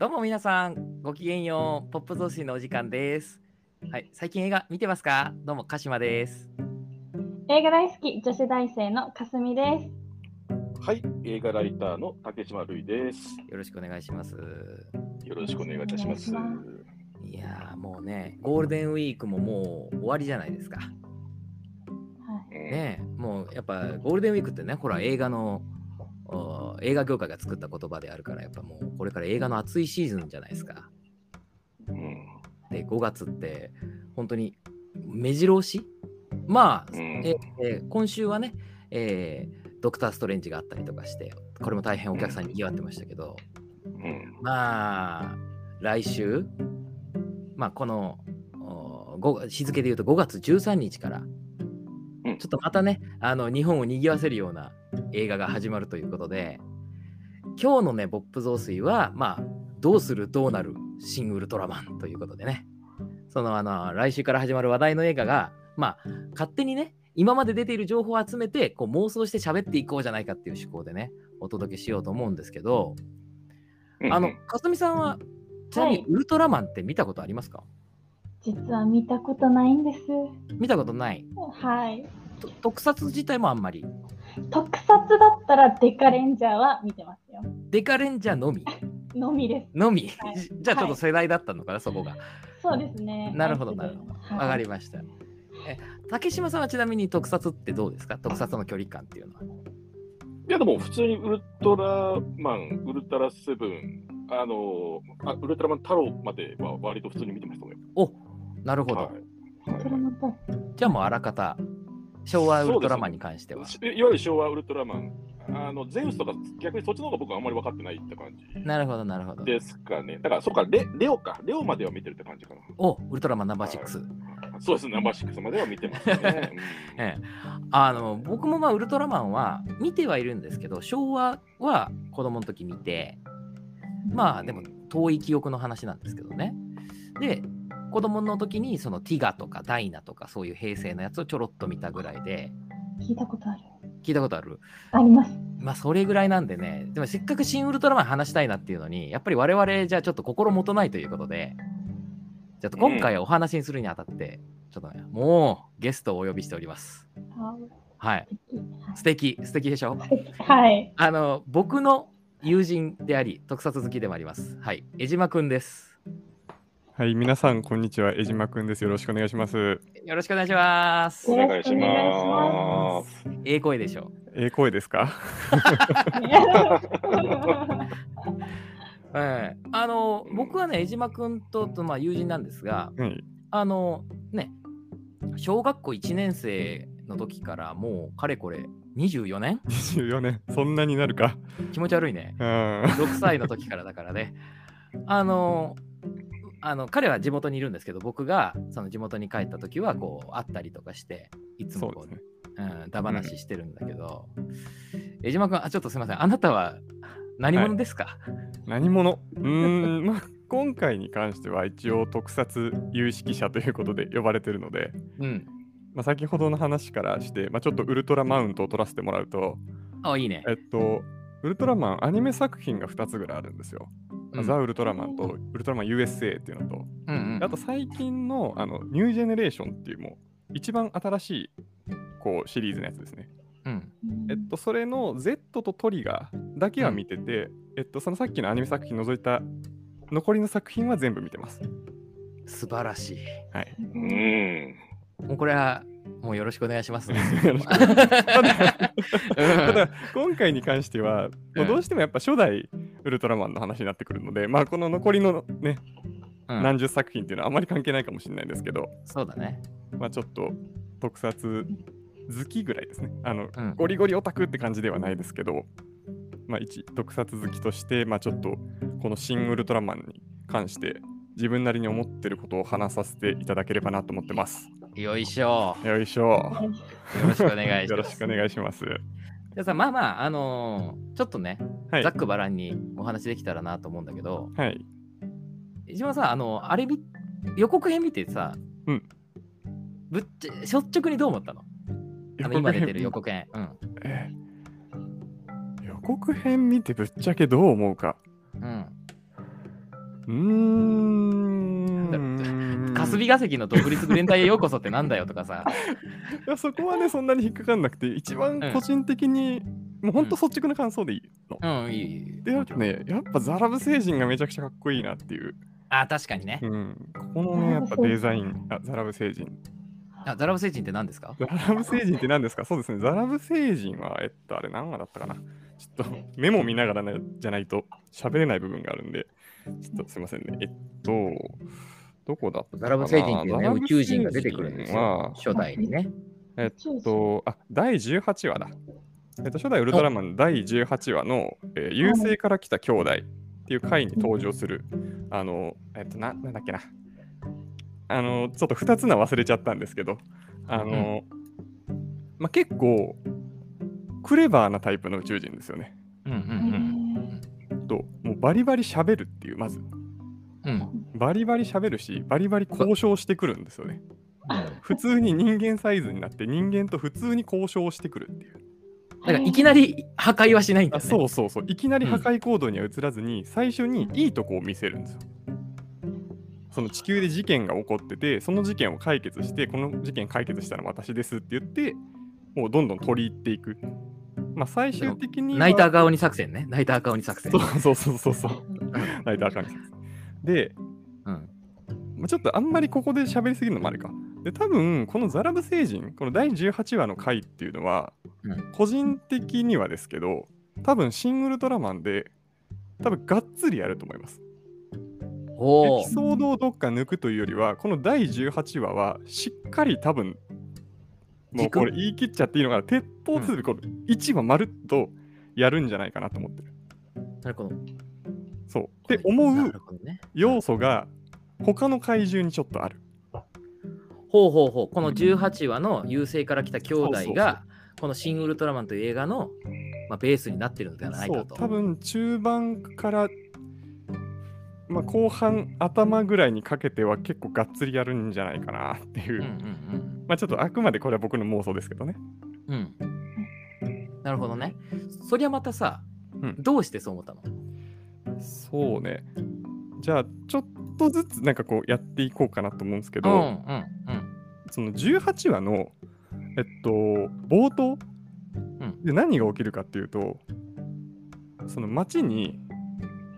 どうも皆さん、ごきげんよう、ポップ増水のお時間です。はい、最近映画見てますか？どうも、鹿島です。映画大好き女子大生のかすみです。はい、映画ライターの竹島るいです。よろしくお願いします。よろしくお願いいたします。いやー、もうね、ゴールデンウィークももう終わりじゃないですか。はい、うんねえもうやっぱゴールデンウィークってね、ほら映画の、お映画業界が作った言葉であるから、やっぱもうこれから映画の暑いシーズンじゃないですか。うんで、5月って本当に目白押し？まあ、うん。ええー今週はね、えードクター・ストレンジがあったりとかして、これも大変お客さんにぎわってましたけど、うん。まあ、来週、まあ、この日付で言うと5月13日から、うん。ちょっとまたね、あの日本を賑わせるような映画が始まるということで、今日のね、ボップ増水は、まあ、どうするどうなるシン・ウルトラマンということでね、そのあの来週から始まる話題の映画が、まあ、勝手にね、今まで出ている情報を集めてこう妄想して喋っていこうじゃないかっていう思考でね、お届けしようと思うんですけど、うんあの、かすみさんは、ちなみはいにウルトラマンって見たことありますか、実は見たことないんです。見たことない。はい。と特撮自体もあんまり。特撮だったらデカレンジャーは見てますよ。デカレンジャーのみ？のみです。のみ？はいじじゃあちょっと世代だったのかな、そこが。そうですね。なるほど、なるほど。はいわかりました。え、竹島さんはちなみに特撮ってどうですか？特撮の距離感っていうのは。いやでも普通にウルトラマン、ウルトラセブン、あのあウルトラマン太郎までは割と普通に見てましたね。おなるほど。はいウルトラマンとじゃあもうあらかた、昭和ウルトラマンに関しては。いいわゆる昭和ウルトラマン、あのゼウスとか逆にそっちの方が僕はあんまり分かってないって感じなるほど、なるほど。ですかね。だからそっかレ、レオか、レオまでは見てるって感じかな。おウルトラマンナンバー6。そうです、ナンバー6までは見てますね。う んええ、あの僕もまあウルトラマンは見てはいるんですけど昭和は子供の時見てまあでも遠い記憶の話なんですけどねで子供の時にそのティガとかダイナとかそういう平成のやつをちょろっと見たぐらいで。聞いたことある。聞いたことある？あります。まあそれぐらいなんでね。でもせっかく新ウルトラマン話したいなっていうのにやっぱり我々じゃあちょっと心もとないということで。ちょっと今回お話にするにあたって、ちょっとねもうゲストをお呼びしております。あはい。素敵。素敵。でしょ？はい。あの僕の友人であり特撮好きでもあります。はい。江島くんですはい、皆さん、こんにちは。江島くんです。よろしくお願いします。よろしくお願いしますお願いします。ええ声でしょええ声ですか？ええあの僕はね江島くんととまあ友人なんですがはい。あのね小学校1年生の時からもうかれこれ24年？24年、そんなになるか。気持ち悪いねうん。6歳の時からだからね。あの、あの彼は地元にいるんですけど、僕がその地元に帰った時はこう会ったりとかして、いつもこう、そうね。うん、だ話してるんだけど、江島君、あ、ちょっとすみません、あなたは何者ですか、何者？うーん、まあ、今回に関しては一応特撮有識者ということで呼ばれてるので、うん。まあ、先ほどの話からして、まあ、ちょっとウルトラマウントを取らせてもらうと、あ、いいね。えっと、ウルトラマンアニメ作品が2つぐらいあるんですよ。うんザ・ウルトラマンとウルトラマン USA っていうのと、うんうんあと最近のあのニュージェネレーションっていうもう一番新しいこうシリーズのやつですね。うん。えっと、それの Z とトリガーだけは見てて、えっと、そのさっきのアニメ作品除いた残りの作品は全部見てます。素晴らしい。はい。うん。もうこれは、もうよろしくお願いします。ただ 今回に関しては、もうどうしてもやっぱ初代ウルトラマンの話になってくるので、まあ、この残りのね、うん何十作品っていうのはあまり関係ないかもしれないですけど、そうだね。まあ、ちょっと特撮好きぐらいですね。あの、うんゴリゴリオタクって感じではないですけど、まあ、一特撮好きとして、まあ、ちょっとこの「シン・ウルトラマン」に関して自分なりに思ってることを話させていただければなと思ってます。よいしょ。よいしょ。よろしくお願いします。よろしくお願いします。じゃあさ、まあまあ、あのーちょっとね、はいざっ。くばらんにお話できたらなと思うんだけど、はい。江島さん、あの、あれ見、予告編見てさ、うんぶっちゃ、率直にどう思ったの？あの今出てる予告編。うん。えー予告編見てぶっちゃけどう思うか。うん。うーん。霞が関の独立グレン隊へようこそってなんだよとかさ。いやそこはね、そんなに引っかかんなくて、一番個人的に、もうほんと率直な感想でいいの。うん、いいいい。で、あとね、やっぱザラブ星人がめちゃくちゃかっこいいなっていう。あ、確かにねう。ん。ここのね、やっぱデザイン、あザラブ星人。あザラブ星人って何ですか？ザラブ星人って何ですか？そうですね。ザラブ星人は、えっと、あれ何話だったかなちょっとメモ見ながら、ね、じゃないと喋れない部分があるんで、ちょっとすいませんね。えっと、どこだったザラブ星人っていうね、宇宙人が出てくるんですよは。初代にね。えっと、あ、第18話だ。えっと、初代ウルトラマン第18話の、えー優勢から来た兄弟っていう回に登場する、あの、えっと、な、なんだっけな。あの、ちょっと2つの忘れちゃったんですけど、あの、まあ、結構、クレバーなタイプの宇宙人ですよね。うんうんと、もうバリバリ喋るっていう、まず。うん。うん。バリバリ喋るし、バリバリ交渉してくるんですよね。普通に人間サイズになって、人間と普通に交渉してくるっていう。だからいきなり破壊はしないんだね。そうそうそういきなり破壊行動には移らずに、最初にいいとこを見せるんですよその地球で事件が起こっててその事件を解決してこの事件解決したのは私ですって言ってもうどんどん取り入っていくまあ最終的にはナイター顔に作戦ね。ナイター顔に作戦。そうそうそうそうそうナイター感じですで、うん。まあ、ちょっとあんまりここで喋りすぎるのもあれかで多分このザラブ星人この第18話の回っていうのは、うん個人的にはですけど多分シン・ウルトラマンで多分がっつりやると思いますエピ。ソードをどっか抜くというよりはこの第18話はしっかり多分もうこれ言い切っちゃっていいのかな鉄砲2でこの1話まるっとやるんじゃないかなと思ってるなるほど。そうって思なう。要素が他の怪獣にちょっとあるほうほうほう。この18話の優勢から来た兄弟が、このシン・ウルトラマンという映画の、まあ、ベースになってるのではないかと。多分中盤から、まあ、後半頭ぐらいにかけては結構がっつりやるんじゃないかなっていう、うんうんまあちょっとあくまでこれは僕の妄想ですけどねうん。うん。なるほどね。そりゃまたさ、うんどうしてそう思ったの？そうね。じゃあちょっとずつなんかこうやっていこうかなと思うんですけど、うんうんうん。その18話のえっと冒頭うん。で何が起きるかっていうとその街に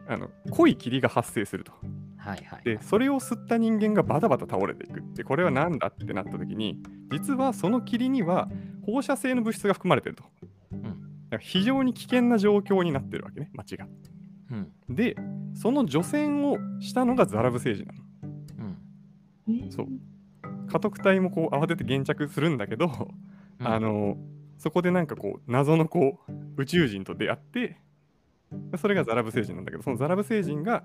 あの濃い霧が発生すると。はいはい。でそれを吸った人間がバタバタ倒れていくってこれは何だってなった時に実はその霧には放射性の物質が含まれてると、ん。だから非常に危険な状況になってるわけね街がうん。でその除染をしたのがザラブ星人なの。うん。そう。家督隊もこう慌てて現着するんだけど、うん。あのそこでなんかこう謎のこう宇宙人と出会ってそれがザラブ星人なんだけどそのザラブ星人が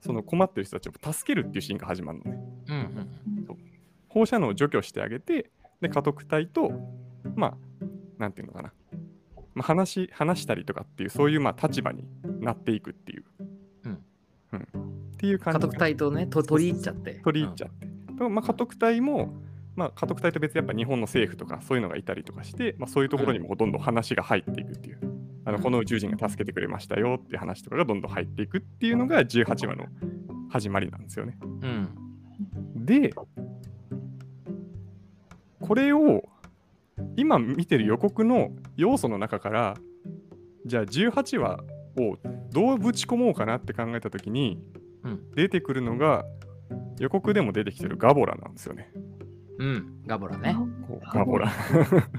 その困ってる人たちを助けるっていうシーンが始まるのね。うんうん放射能を除去してあげてで家督隊とまあなんていうのかな、まあ、話話したりとかっていうそういうまあ立場になっていくっていう、うん。うん。っていう感じ。家督隊とねと取り入っちゃって。取り入っちゃって、とまあ、家督隊も、まあ、家督隊と別にやっぱ日本の政府とかそういうのがいたりとかして、まあ、そういうところにもどんどん話が入っていくっていう、あのうん。この宇宙人が助けてくれましたよっていう話とかがどんどん入っていくっていうのが18話の始まりなんですよね。うん。で、これを今見てる予告の要素の中から、じゃあ18話をどうぶち込もうかなって考えたときに、うん。出てくるのが予告でも出てきてるガボラなんですよね。うん。ガボラね。ガボラ。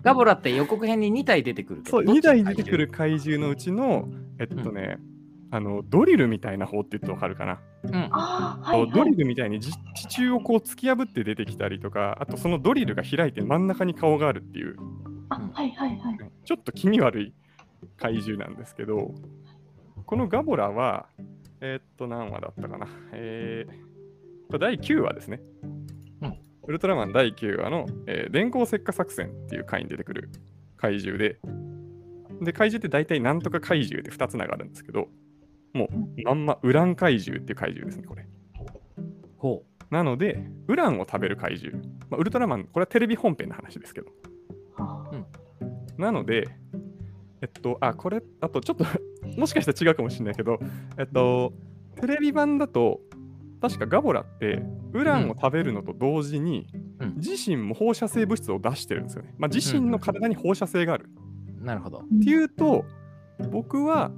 ガボラ。って予告編に2体出てくるそう、どっ2ちの怪獣台出てくる怪獣のうちの、えっとね、あのドリルみたいな方って言うとわかるかな？うんはい、はい。ドリルみたいにじ地中をこう突き破って出てきたりとか、あとそのドリルが開いて真ん中に顔があるっていう、あ、はい、はい、はい。ちょっと気味悪い怪獣なんですけど、このガボラは、えーっと、何話だったかな？えー、第9話ですね。うんウルトラマン第9話の、えー電光石火作戦っていう回に出てくる怪獣で、で、怪獣って大体なんとか怪獣で2つ名があるんですけど、もうまんまウラン怪獣っていう怪獣ですね、これ。ほなので、ウランを食べる怪獣。まあ、ウルトラマン、これはテレビ本編の話ですけど。なので、えっと、あ、これ、あとちょっと もしかしたら違うかもしれないけど、えっと、テレビ版だと、確かガボラってウランを食べるのと同時に、うん自身も放射性物質を出してるんですよね。まあ、自身の体に放射性がある。なるほど。っていうと僕は、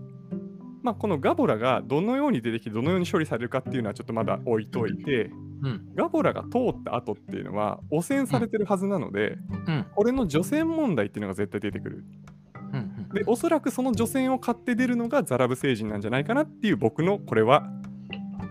まあ、このガボラがどのように出てきてどのように処理されるかっていうのはちょっとまだ置いといて、うん。ガボラが通った後っていうのは汚染されてるはずなので、うん。これの除染問題っていうのが絶対出てくる。うん。でおそらくその除染を買って出るのがザラブ星人なんじゃないかなっていう僕のこれは、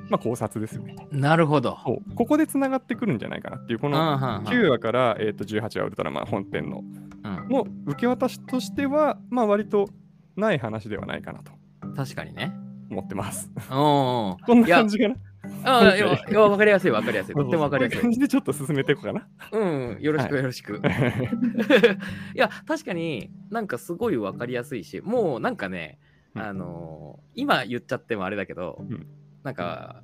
まあ、考察ですよね。なるほど。ここでつながってくるんじゃないかなっていうこうんのうんうん9話から、えー、と18話ウルトラマン本編のうんの受け渡しとしては、まあ、割とない話ではないかなと確かにね。思ってます。おこんないや感じかな？ああ、いや、わかりやすい、わかりやすい。とってもわかりやすい。感じでちょっと進めていこうかな？うん、よろしくはよろしく。いや、確かになんかすごいわかりやすいし、もうなんかね、うんあのー今言っちゃってもあれだけど、うんなんか、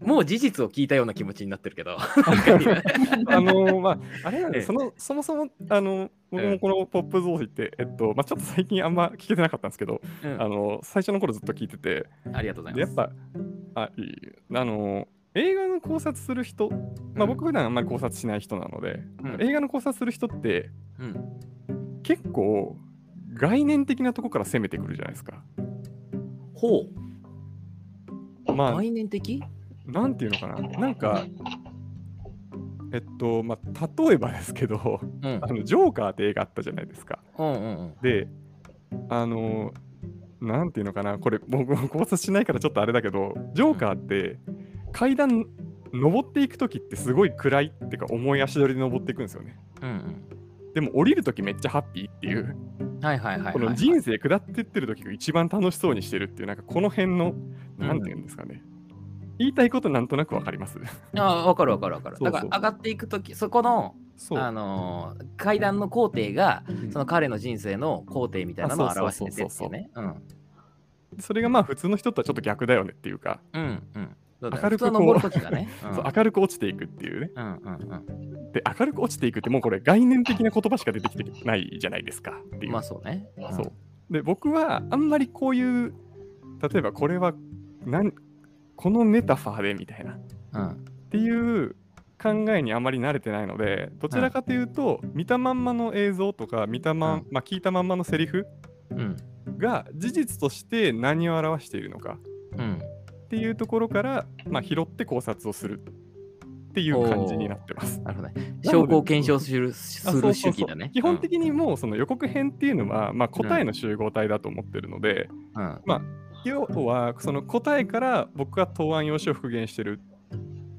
もう事実を聞いたような気持ちになってるけど、あのーまあ、あれなんでええ。そのそもそも、あの僕もこのポップ増水って、えっと、まあ、ちょっと最近あんま聞けてなかったんですけど、うん。あの最初の頃ずっと聞いてて、ありがとうございます。ぱ、あ、いい。あの映画の考察する人、まあ、僕普段あんまり考察しない人なので、うん。映画の考察する人ってうん、結構概念的なとこから攻めてくるじゃないですか。ほう、まあ、概念的？なんていうのかな、なんか、えっと、まあ、例えばですけど、うんあのジョーカーって映画あったじゃないですか。うんうんうん。で、あの、なんていうのかな、これ、僕も考察しないからちょっとあれだけど、ジョーカーって階段登っていくときってすごい暗いっていうか、重い足取りで登っていくんですよね。うんでも降りるときめっちゃハッピーっていう、うん。はいはいはいはい、この人生下ってってるときが一番楽しそうにしてるっていう、なんかこの辺の、うんなんていうんですかね。言いたいことなんとなくわかります？ああ、わかるわかるわかる。だから上がっていくとき、そこの。あのー階段の工程が、うんその彼の人生の工程みたいなのを表しててっていうね。うん。それがまあ普通の人とはちょっと逆だよねっていうか、うんうん。明るくね。うん明るく落ちていくっていうね。うんうんで、明るく落ちていくってもうこれ概念的な言葉しか出てきてないじゃないですかってうん。いう。まあそうね。んそう。で、僕はあんまりこういう、例えばこれはなん、このメタファーでみたいなっうん。ていう考えにあまり慣れてないので、どちらかというと、見たまんまの映像とか、見たまん、うんまあ、聞いたまんまのセリフうん。が事実として何を表しているのかうん。っていうところから、まあ、拾って考察をするっていう感じになってます。なるほどね。証拠を検証するする主義だね。基本的にもうその予告編っていうのは、まあ、答えの集合体だと思ってるので、うん。うん要はその答えから僕が答案用紙を復元してる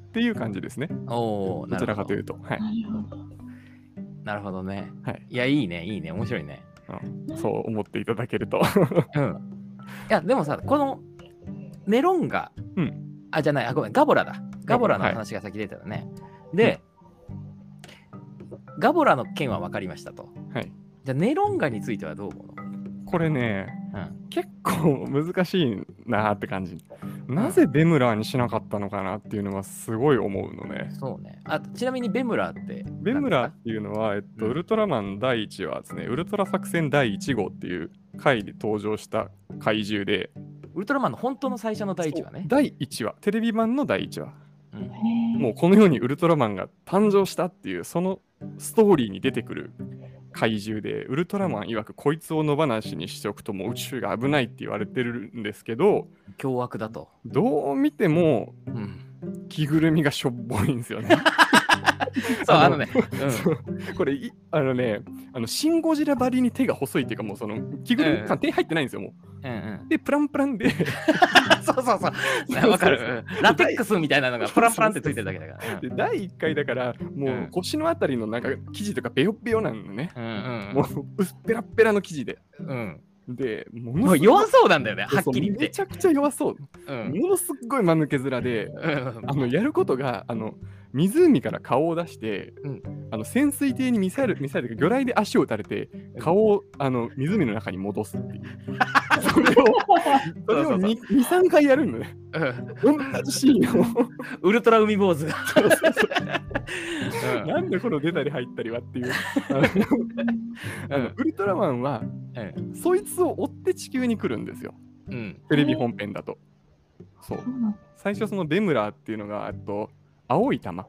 っていう感じですね。おお、どちらかというと。と。はいなるほど。なるほどね。はいいや、いいね、いいね、面白いね。うん、そう思っていただけると。うん。いや、でもさ、このネロンガ、うんあ、じゃない、あ、ごめん、ガボラだ。ガボラのはい話が先出てたね。で、ガボラの件は分かりましたと。はい、じゃあ、ネロンガについてはどう思うの？これね、うん。結構難しいなって感じ。なぜベムラーにしなかったのかなっていうのはすごい思うのね。そうね。あ、ちなみにベムラーって。ベムラーっていうのは、えっと、うんウルトラマン第1話ですね、ウルトラ作戦第1号っていう回で登場した怪獣で、ウルトラマンの本当の最初の第一話ね。第1話、テレビ版の第1話。うんもうこの世にウルトラマンが誕生したっていうそのストーリーに出てくる怪獣でウルトラマン曰くこいつを野放しにしておくともう宇宙が危ないって言われてるんですけど凶悪だと。どう見てもうん。着ぐるみがしょっぼいんですよね。そう、ああののね。そうこれいあのねあのシン・ゴジラばりに手が細いっていうかもうその着ぐるみうん感手入ってないんですよもうん。うんうんう。でプランプランで そうそうそう。わかる。うんラテックスみたいなのがプランプランってついてるだけだから。で第1回だからもうんう腰のあたりのなんか生地とかベヨベヨなのね。うんうんもう薄っぺらっぺらの生地で。うん。で、ももうのすごい弱そうなんだよね、はっきり言ってめち。ゃくちゃ弱そう。うんものすっごい間抜け面で、うんあのやることがあの湖から顔を出して、うんあの潜水艇にミサイル、ミサイルというか魚雷で足を撃たれて、顔をあの湖の中に戻すっていう。それを、それを2、3回やるのね。同じシーンを。ウルトラ海坊主が。なん。でこの出たり入ったりはっていう。ウルトラマンは、うん。そいつを追って地球に来るん。ですよ。うん。テレビ本編だと。そう最初そのベムラーっていうのが、と、青い玉。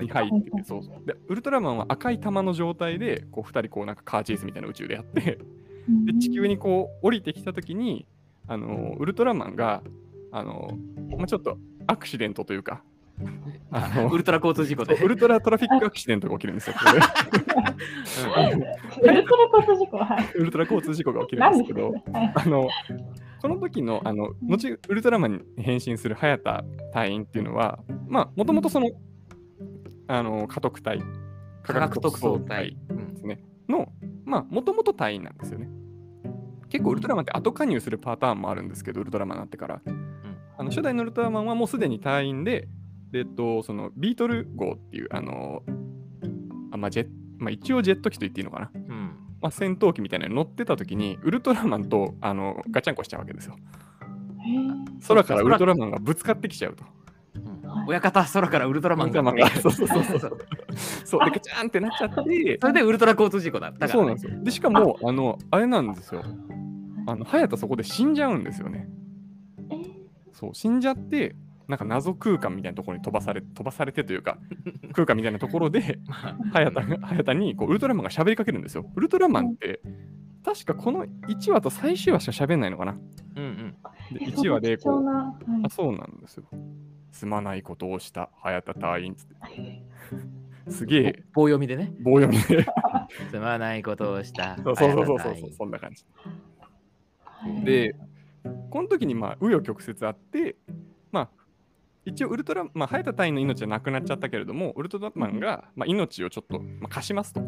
に入ってて、そうそう。で、ウルトラマンは赤い玉の状態で、こう、2人こう、なん。かカーチェイスみたいな宇宙でやって、で、地球にこう、降りてきたときに、あの、ウルトラマンが、あの、まあ、ちょっとアクシデントというか、あのウルトラ交通事故で。ウルトラトラフィックアクシデントが起きるんですよ、ウルトラ交通事故？はい。ウルトラ交通事故が起きるん何ですけど、あの、この時の、あの、後、ウルトラマンに変身する早田隊員っていうのは、まあ、もともとその、あの、家督隊、科学特捜隊。うんですね、の、まあ、もともと隊員なんですよね。結構ウルトラマンって後加入するパターンもあるんですけど、ウルトラマンになってから。あの初代のウルトラマンはもうすでに隊員で、でえっと、そのビートル号っていう、あの、あまあジェッまあ、一応ジェット機と言っていいのかな。うん。まあ、戦闘機みたいなのに乗ってた時に、ウルトラマンとあのガチャンコしちゃうわけですよ。空からウルトラマンがぶつかってきちゃうと。親方、空からウルトラマンがそうそうそうそうそう そう、で、ガチャンってなっちゃって、それでウルトラ交通事故だったから、ね。そうなんですよ。で、しかも、あの、あれなんですよ。あの、早田そこで死んじゃうんですよね。えーそう、死んじゃって、なんか謎空間みたいなところに飛ばされ飛ばされてというか、空間みたいなところで、まあ早田が早田にこうウルトラマンが喋りかけるんですよ。ウルトラマンって、確かこの1話と最終話しか喋んないのかな。うんうん。でえ1話でこう、はいあ、そうなんですよ。すまないことをした早田隊員つって。すげえ棒読みでね。棒読みで。すまないことをした。そうそうそうそうそうそんな感じ。はいで、この時にまあ、紆余曲折あって、まあ、一応ウルトラ、まあ、早田隊員の命はなくなっちゃったけれども、ウルトラマンが、まあ、命をちょっと、まあ、貸しますと。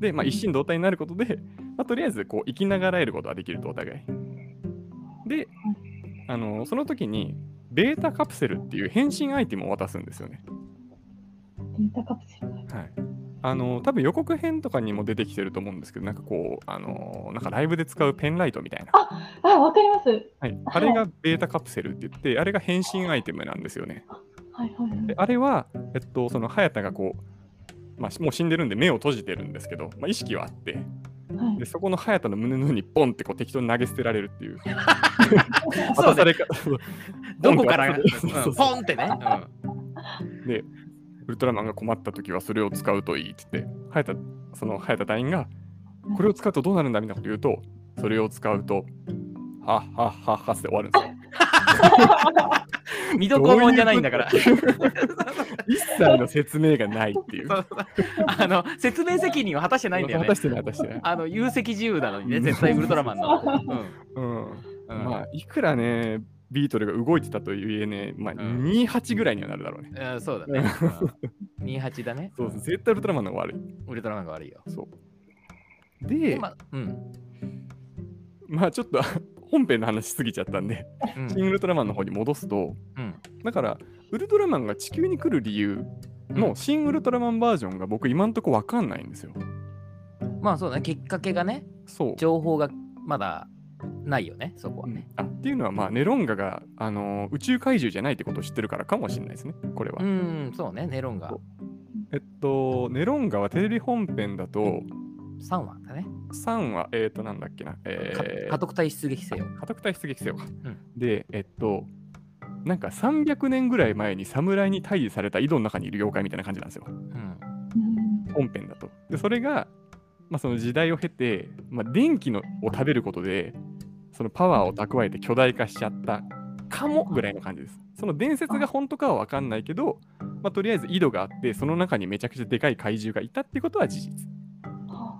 で、まあ、一心同体になることで、まあ、とりあえずこう生きながらえることができると、お互い。で、あのその時に、ベータカプセルっていう変身アイテムを渡すんですよね。データカプセル。はい。あの多分予告編とかにも出てきてると思うんですけど、なんかこう、あのなんかライブで使うペンライトみたいな。あ、わかります。はい、あれがベータカプセルって言って、あれが変身アイテムなんですよね。はいはいはいで。あれは、えっと、その早田がこう、まあ、もう死んでるんで目を閉じてるんですけど、まあ、意識はあって、はいでそこの早田の胸の上にポンってこう適当に投げ捨てられるっていう。そうね。渡されかどこから、ポンってそうんポンってね。で、ウルトラマンが困った時はそれを使うといいって言って、早田、その早田隊員が、これを使うとどうなるんだみたいなこと言うと、それを使うと、はっはっはっはって終わるんですよ。見どころじゃないんだから。一切の説明がないっていう。そうそうあの説明責任を果たしてないんだよね果た。してない、果たしてない。あの有責自由なのにね、絶対ウルトラマンの。うん。うんまあ、いくらね、ビートルが動いてたとはいえね、まあ、ん28ぐらいにはなるだろうね。うんそうだね。うん28だね。そう、絶対ウルトラマンの方が悪い。ウルトラマンが悪いよ。そう。で、まあうんまあちょっと 本編の話しすぎちゃったんで、うんシン・ウルトラマンの方に戻すと、うんだから、ウルトラマンが地球に来る理由のシン・ウルトラマンバージョンが僕今んとこわかんないんですよ。まあそうだね、きっかけがね、そう。情報がまだないよね、そこはね。あっていうのは、まあ、ネロンガが、あのー宇宙怪獣じゃないってことを知ってるからかもしれないですね、これは。うん、そうね、ネロンがそうえっと、ネロンガはテレビ本編だと、3話だね。3は、えっ、と、なんだっけな、かえー、家督隊出撃せよ。家督隊出撃せよか。うんで、えっと、なんか300年ぐらい前に侍に退治された井戸の中にいる妖怪みたいな感じなんですよ、うんうん本編だと。で、それが、まあ、その時代を経て、まあ、電気のを食べることで、そのパワーを蓄えて巨大化しちゃったかもぐらいの感じです。その伝説が本当かは分かんないけど、まあ、とりあえず井戸があって、その中にめちゃくちゃでかい怪獣がいたってことは事実。は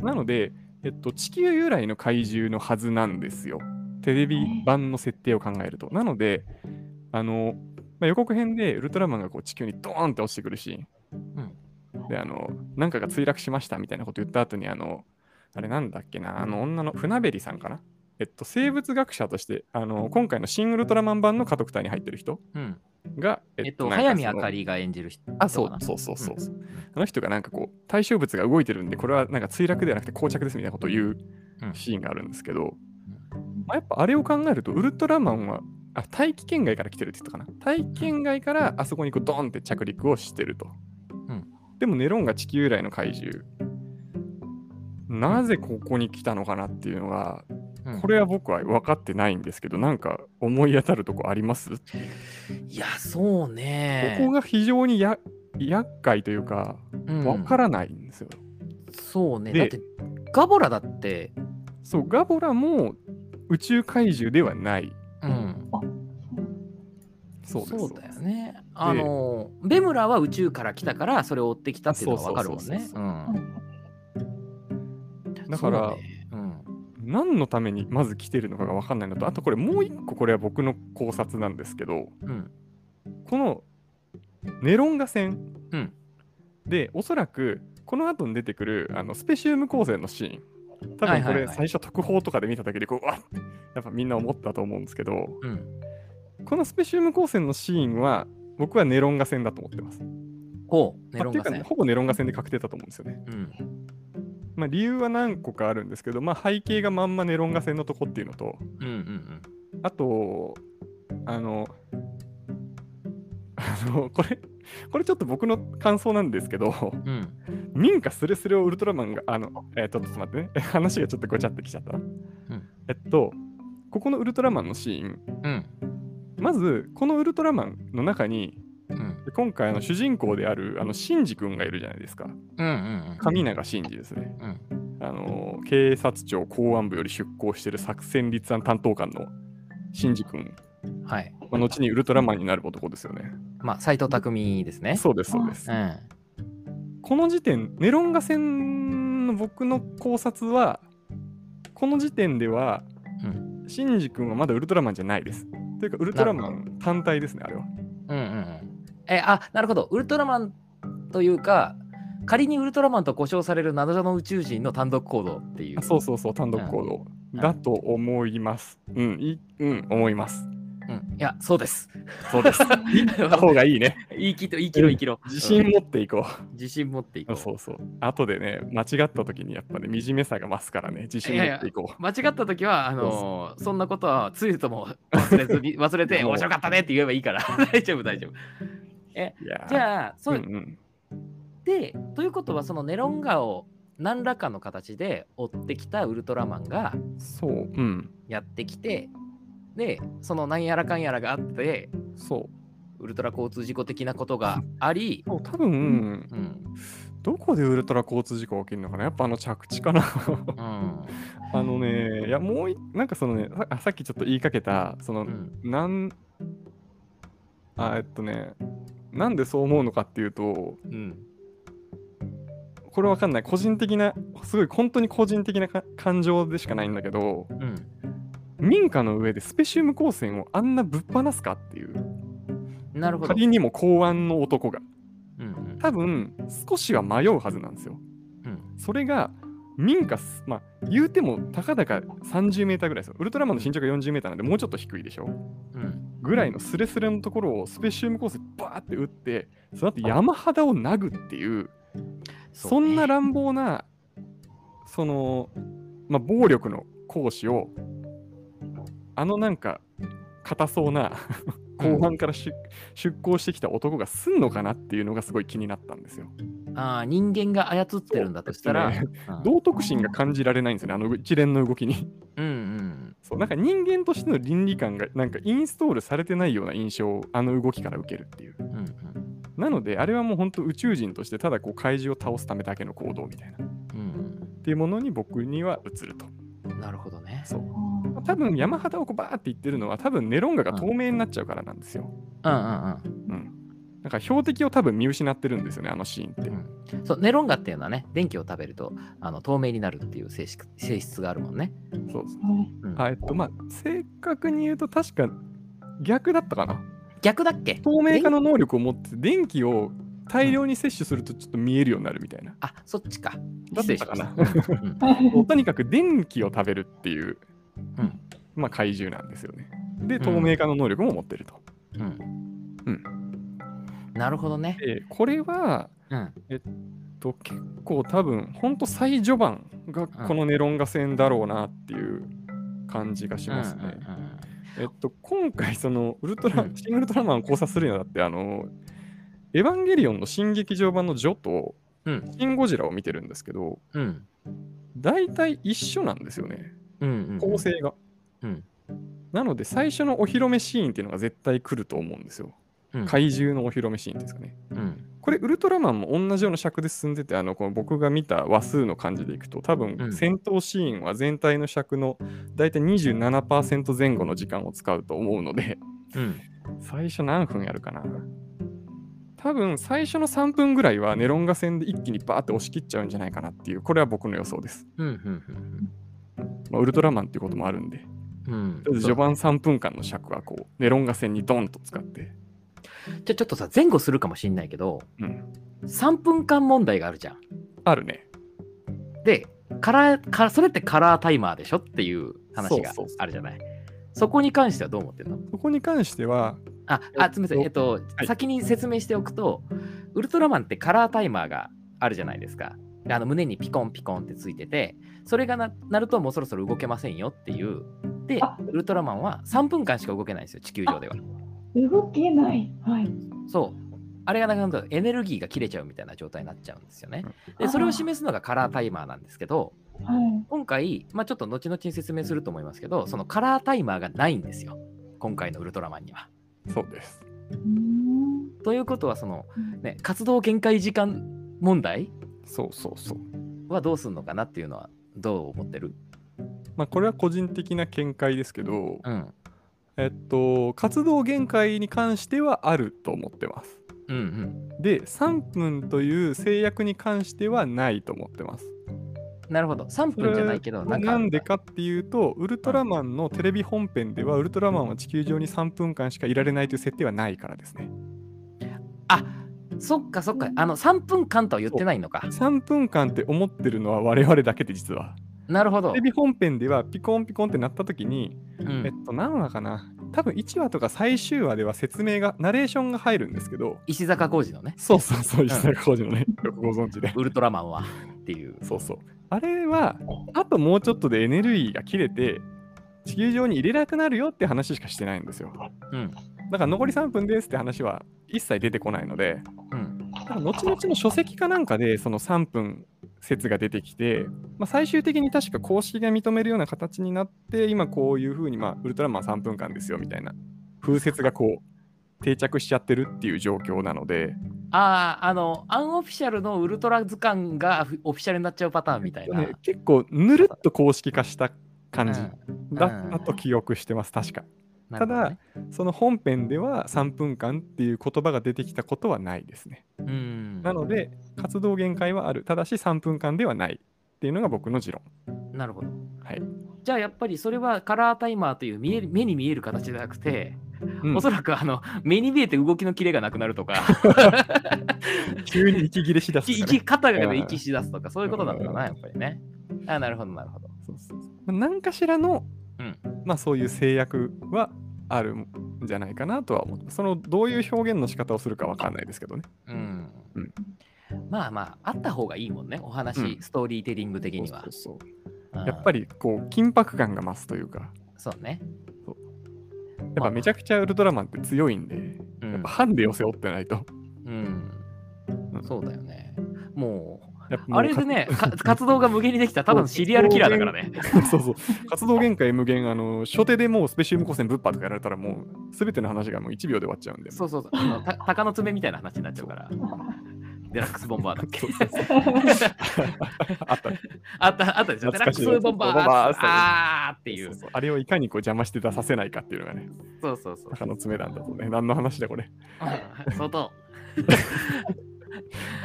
なので、えっと、地球由来の怪獣のはずなんですよ。テレビ版の設定を考えると。なので、あの、まあ、予告編でウルトラマンがこう地球にドーンって落ちてくるシーン。で、あの、なんかが墜落しましたみたいなこと言った後に、あの、あれなんだっけな、あの女の船べりさんかな。えっと、生物学者として、あの、今回のシン・ウルトラマン版の家督隊に入ってる人うん。が、えっと、早見あかりが演じる人。あ、そうそうそうそうそう、あの人がなんかこう、対象物が動いてるんで、これはなんか墜落ではなくて膠着ですみたいなことを言ううんシーンがあるんですけど、まあ、やっぱあれを考えると、ウルトラマンは、あ、大気圏外から来てるって言ったかな。大気圏外からあそこにこうドンって着陸をしてると。うんでもネロンが地球由来の怪獣。なぜここに来たのかなっていうのが、うんこれは僕は分かってないんですけど、なんか思い当たるとこあります、いや、そうね。ここが非常にや厄介というか、うん分からないんですよ。そうね。でだって、ガボラだって、そう、ガボラも宇宙怪獣ではない。うん、そうです。そうだよね。あの、ベムラは宇宙から来たから、それを追ってきたっていうのがわかるもんね。だから何のためにまず来てるのかが分かんないのと、あとこれもう一個これは僕の考察なんですけど、うんこのネロンガ戦うんで、おそらくこの後に出てくるあのスペシウム光線のシーン、多分これ最初特報とかで見ただけでこう、うわっやっぱみんな思ったと思うんですけど、うん。このスペシウム光線のシーンは僕はネロンガ戦だと思ってます。ほう、ネロンガ戦まあっていうかね、。ほぼネロンガ戦で確定だと思うんですよね。うん。まあ、理由は何個かあるんですけど、まあ、背景がまんまネロンガ戦のとこっていうのと、うんうんあと、あの、あの、これ、これちょっと僕の感想なんですけど、うん。うん。民家スレスレをウルトラマンが、あの、えっ、と、ちょっと待ってね、話がちょっとごちゃってきちゃったな。えっと、ここのウルトラマンのシーン、うん。まず、このウルトラマンの中に、うん。今回あの主人公であるあのシンジ君がいるじゃないですか。うんうん神永真司ですね。うん。あの警察庁公安部より出向している作戦立案担当官のシンジ君、うん。はい。まあ、後にウルトラマンになる男ですよね。まあ、斎藤匠ですね。そうです、そうですう。ん。この時点、ネロンガ戦の僕の考察は、この時点では、うんシンジ君はまだウルトラマンじゃないです。というか、ウルトラマン単体ですね、あれは。うんうんうん。え、あ、なるほど。ウルトラマンというか、仮にウルトラマンと呼称される謎の宇宙人の単独行動っていう。あそうそうそう、単独行動。うんだと思います。うん、いうん、思います。うん。いや、そうです。そうです。た方がいいね。言い切って、言い切ろう、言い切ろう。自信持っていこうん自信持っていこう。う。そうそう。後でね、間違った時にやっぱね、惨めさが増すからね、自信持っていこう。間違った時は、あのーそんなことはつゆとも忘れずに、忘れて、面白かったねって言えばいいから、大丈夫、大丈夫。いやじゃあ、そう、うんうん、で、ということは、そのネロンガを何らかの形で追ってきたウルトラマンがそう、うん、やってきて、で、そのなんやらかんやらがあって、そう。ウルトラ交通事故的なことがあり、多分、うん、どこでウルトラ交通事故が起きるのかな？やっぱあの着地かな？うん、あのね、いやもうい、なんかそのね、さあさっきちょっと言いかけた、その、うん、なん、あ、えっとね、なんでそう思うのかっていうと、うん、これわかんない。個人的な、すごい本当に個人的なか感情でしかないんだけど、うん。民家の上でスペシウム光線をあんなぶっ放すかっていう、なるほど。仮にも公安の男が、うん、うん、多分少しは迷うはずなんですよ。うん、それが民家す、まあ、言うてもたかだか30メーターぐらいですよ。ウルトラマンの身長が40メーターなんでもうちょっと低いでしょ。うん。ぐらいのスレスレのところをスペシウム光線バーって打って、その後山肌を殴っていう、そんな乱暴な、その、まあ、暴力の行使を、あのなんか、硬そうな後半から出,、出向してきた男がすんのかなっていうのがすごい気になったんですよ。ああ、人間が操ってるんだとしたら、そううん道徳心が感じられないんですよね、あの一連の動きに。うんうん。そうなんか人間としての倫理観がなんかインストールされてないような印象をあの動きから受けるっていう。うんうんなので、あれはもう本当宇宙人としてただこう怪獣を倒すためだけの行動みたいな。っうんていうものに僕には映ると。うん。なるほどね。そう。多分山肌をこうバーって言ってるのは多分ネロンガが透明になっちゃうからなんですよ。うんうんうん。なんか標的を多分見失ってるんですよね、あのシーンって。うん。そう、ネロンガっていうのはね、電気を食べるとあの透明になるっていう性質性質があるもんね。そうそう。うんあえっと、まあ、正確に言うと確か逆だったかな。逆だっけ？透明化の能力を持って電気を大量に摂取するとちょっと見えるようになるみたいな。あ、そっちか。だったかなとにかく電気を食べるっていう、うんまあ怪獣なんですよね。で、うん透明化の能力も持ってると。うん。うんなるほどね。で、これは、うん。と結構多分、ほんと最序盤がこのネロンガ戦だろうなっていう感じがしますね。うんうんうんえっと、今回、そのウルトラ、うんシン・ウルトラマンを考察するにあたって、あの、エヴァンゲリオンの新劇場版のジョと、うんシン・ゴジラを見てるんですけど、うん。大体一緒なんですよね。うんうん。構成が。うんなので、最初のお披露目シーンっていうのが絶対来ると思うんですよ。うん怪獣のお披露目シーンですかね。うん。これ、ウルトラマンも同じような尺で進んでて、あのこの僕が見た話数の感じでいくと、多分、うん戦闘シーンは全体の尺の大体27%前後の時間を使うと思うので、うん。最初何分やるかな多分最初の3分ぐらいはネロンガ戦で一気にバーって押し切っちゃうんじゃないかなっていう、これは僕の予想です。うん。うん。まあ、ウルトラマンっていうこともあるんで、うん。とりあえず序盤3分間の尺はこう、ネロンガ戦にドンと使って、じゃあちょっとさ、前後するかもしんないけど、うん、3分間問題があるじゃん。あるね。で、カラーかそれってカラータイマーでしょっていう話がそうそうそうあるじゃない。そこに関してはどう思ってるの？そこに関しては、あ、あ、すみません。えっと、はい先に説明しておくと、ウルトラマンってカラータイマーがあるじゃないですか。であの胸にピコンピコンってついてて、それがななるともうそろそろ動けませんよっていう。であ、ウルトラマンは3分間しか動けないんですよ、地球上では。動けない。はい。そう。あれがなくなるとエネルギーが切れちゃうみたいな状態になっちゃうんですよね。で、それを示すのがカラータイマーなんですけど、はい。今回、まあ、ちょっと後々に説明すると思いますけど、そのカラータイマーがないんですよ。今回のウルトラマンには。そうです。ということは、その、ね、活動限界時間問題そうそうそう。はどうすんのかなっていうのはどう思ってる？まあ、これは個人的な見解ですけど、うん。えっと、活動限界に関してはあると思ってます。うんうん。で、3分という制約に関してはないと思ってます。なるほど。3それ分じゃないけど、なんでかっていうと、ウルトラマンのテレビ本編では、ウルトラマンは地球上に3分間しかいられないという設定はないからですね。あそっかそっか。あの、3分間とは言ってないのか。3分間って思ってるのは我々だけで実は。なるほどテレ。ビ本編ではピコンピコンってなった時に、うんえっと、何話かな多分1話とか最終話では説明が、ナレーションが入るんですけど、石坂浩二のね、そうそうそう、石坂浩二のね、よくご存知で。ウルトラマンはっていう。そうそう。あれは、あともうちょっとでエネルギーが切れて、地球上に入れなくなるよって話しかしてないんですよ。うん。だから残り3分ですって話は一切出てこないので、うん。多分後々の書籍かなんかでその3分説が出てきて、まあ、最終的に確か公式が認めるような形になって、今こういうふうに、まあ、ウルトラマン3分間ですよみたいな風説がこう定着しちゃってるっていう状況なので、ああ、あの、アンオフィシャルのウルトラ図鑑がオフィシャルになっちゃうパターンみたいな。ね結構ぬるっと公式化した感じうんだったと記憶してます、確か。なるほどねその本編では3分間っていう言葉が出てきたことはないですね。うん。なので、活動限界はある。ただし3分間ではないっていうのが僕の持論。なるほど。はい。じゃあやっぱりそれはカラータイマーという見える目に見える形じゃなくて、うん。おそらくあの目に見えて動きのキレがなくなるとか、急に息切れしだすとかね、息肩が息しだすとか、そういうことなんだろうな、やっぱりね。あなるほど、なるほど。そうそうそう。まあ何かしらの、うん。まあそういう制約はあるんじゃないかなとは思ってそのどういう表現の仕方をするかわかんないですけどね。うん。うん。まあまあ、あった方がいいもんね、お話、うん。ストーリーテリング的には。そう。そうそう。うん。やっぱりこう緊迫感が増すというか、そうね。やっぱめちゃくちゃウルトラマンって強いんで、うんやっぱ。ハンデを背負ってないと。うん、そうだよね。もう、あれでね、か 活動が無限にできたらただのシリアルキラーだからね。そうそう。活動限界無限、あの、初手でもうスペシウム光線ぶっぱとかやられたらもう、すべての話がもう1秒で終わっちゃうんで。そうそうそう。あのた 鷹の爪みたいな話になっちゃうから。デラックスボンバーだっけ？あったね。あった、あったでしょ。デラックスボンバーあーっていう。あれをいかにこう邪魔して出させないかっていうのがね、そうそうそう。鷹の爪なんだとね。何の話だこれ？う ん相当。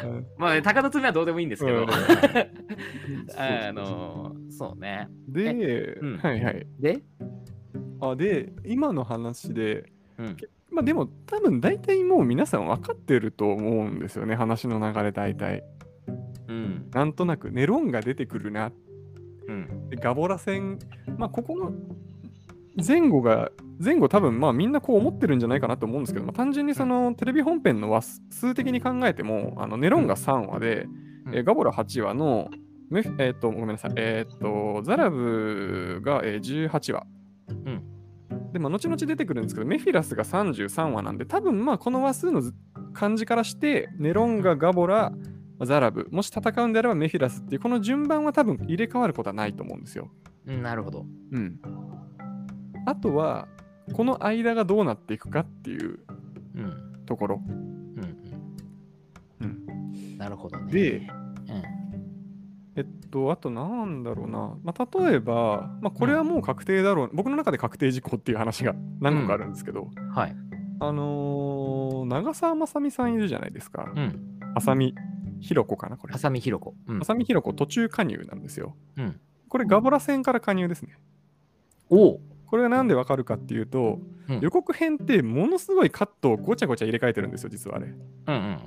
うんまあ、鷹の爪はどうでもいいんですけどうん。あの、そうね。で、うんはいはい。で、あで、今の話で、うん。まあでも多分大体もう皆さん分かってると思うんですよね、話の流れ大体。うん。なんとなくネロンが出てくるなうん。でガボラ戦、まあ、ここの前後が、前後多分まあみんなこう思ってるんじゃないかなと思うんですけど、まあ、単純にそのテレビ本編の話数的に考えても、あのネロンが3話で、うんえーガボラ8話の、えーっと、ごめんなさい、えーっと、ザラブが、えー18話。うんで、まあ、後々出てくるんですけど、メフィラスが33話なんで、多分まあこの話数のず感じからして、ネロンガ、ガボラ、ザラブ、もし戦うんであればメフィラスっていう、この順番は多分入れ替わることはないと思うんですよ。うん、なるほど。うん。あとは、この間がどうなっていくかっていううん。ところ。うん。うん。うん、なるほどね。で、うん。えっと、あとなんだろうな。まあ、例えば、まあ、これはもう確定だろう、僕の中で確定事項っていう話が何個かあるんですけど、はい。あのー長澤まさみさんいるじゃないですか。うん。浅見ひろ子かな、これ。浅見ひろ子。うん。浅見ひろ子途中加入なんですよ。うん。これガボラ戦から加入ですね。おう。これがなんでわかるかっていうと、うん予告編ってものすごいカットをごちゃごちゃ入れ替えてるんですよ、実はあれ。うんうん。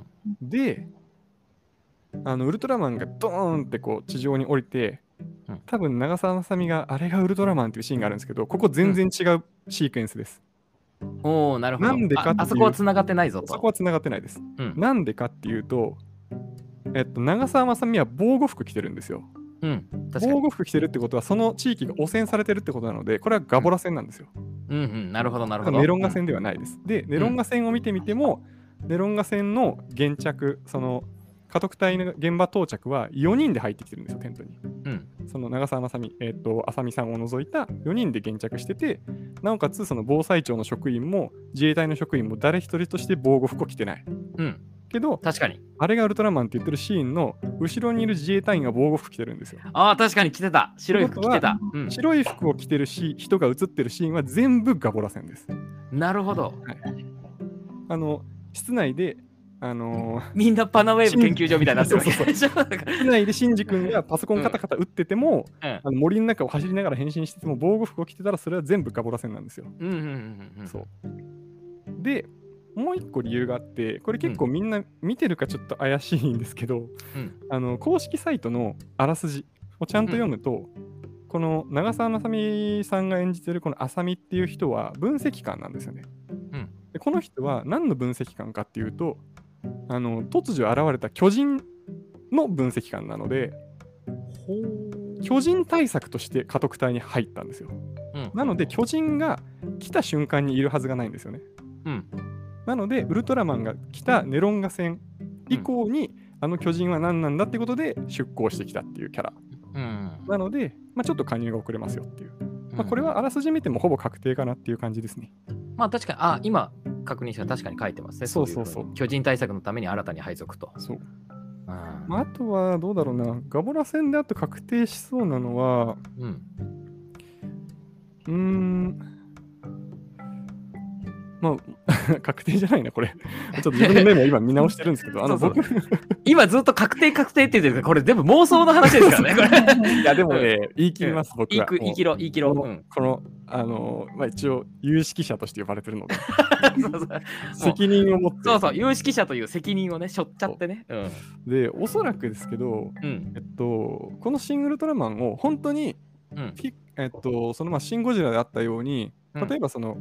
で、あのウルトラマンがドーンってこう地上に降りてうん、多分長澤まさみがあれがウルトラマンっていうシーンがあるんですけど、ここ全然違うシークエンスです。おおなるほど。なんでかああそこは繋がってないぞと。そこは繋がってないです。うん。なんでかっていうと、えっと、長澤まさみは防護服着てるんですよ。うん。防護服着てるってことは、その地域が汚染されてるってことなので、これはガボラ戦なんですよ。うんうん。なるほど、なるほど。ネロンガ戦ではないです。で、ネロンガ戦を見てみても、ネロンガ戦の現着、その家督隊の現場到着は4人で入ってきてるんですよ、テントに。うん。その長澤まさみ、えっ、と、浅見さんを除いた4人で現着してて、なおかつ、その防災庁の職員も自衛隊の職員も誰一人として防護服を着てない。うん。けど、確かに。あれがウルトラマンって言ってるシーンの後ろにいる自衛隊員が防護服着てるんですよ。ああ、確かに着てた。白い服着てた。うん。白い服を着てるし人が映ってるシーンは全部ガボラ戦です。なるほど。あの、室内で、あのーみんなパナウェーブ研究所みたいになってるわけ。そうでし内でシンジ君がパソコンカタカタ打ってても、うん。あの森の中を走りながら変身してても防護服を着てたらそれは全部ガボラ戦なんですよ。うんうんうんうん。そう。でもう一個理由があってこれ結構みんな見てるかちょっと怪しいんですけど、うん。あの公式サイトのあらすじをちゃんと読むと、この長澤まさみさんが演じてるこの浅見っていう人は分析官なんですよね。うん。でこの人は何の分析官かっていうとあの突如現れた巨人の分析官なので巨人対策として家督隊に入ったんですよ。うんなので巨人が来た瞬間にいるはずがないんですよね。うん。なのでウルトラマンが来たネロンガ戦以降に、あの巨人は何なんだってことで出航してきたっていうキャラ。うん。なので、まあ、ちょっと加入が遅れますよっていう。まあ、これは。はあらすじ見てもほぼ確定かなっていう感じですね。まあ確かに、あ、今確認したら確かに書いてますね。そうそうそう巨人対策のために新たに配属と。そう。うんまあ、あとはどうだろうな。ガボラ戦であと確定しそうなのは、うん。うーん。まあ、確定じゃないな、これ。ちょっと自分のメモ今見直してるんですけど、あの、僕、今ずっと確定確定って言ってるけど、これ全部妄想の話ですからね、これ。いや、でもね、言い切ります、僕は。言い切ろう、言い切ろう。このあの、まあ、一応、有識者として呼ばれてるので、責任を持って。そうそう、有識者という責任をね、しょっちゃってね。うん。で、おそらくですけど、うん。えっと、このシン・ウルトラマンを本当に、えっと、そのまあシン・ゴジラであったように、うん例えばその、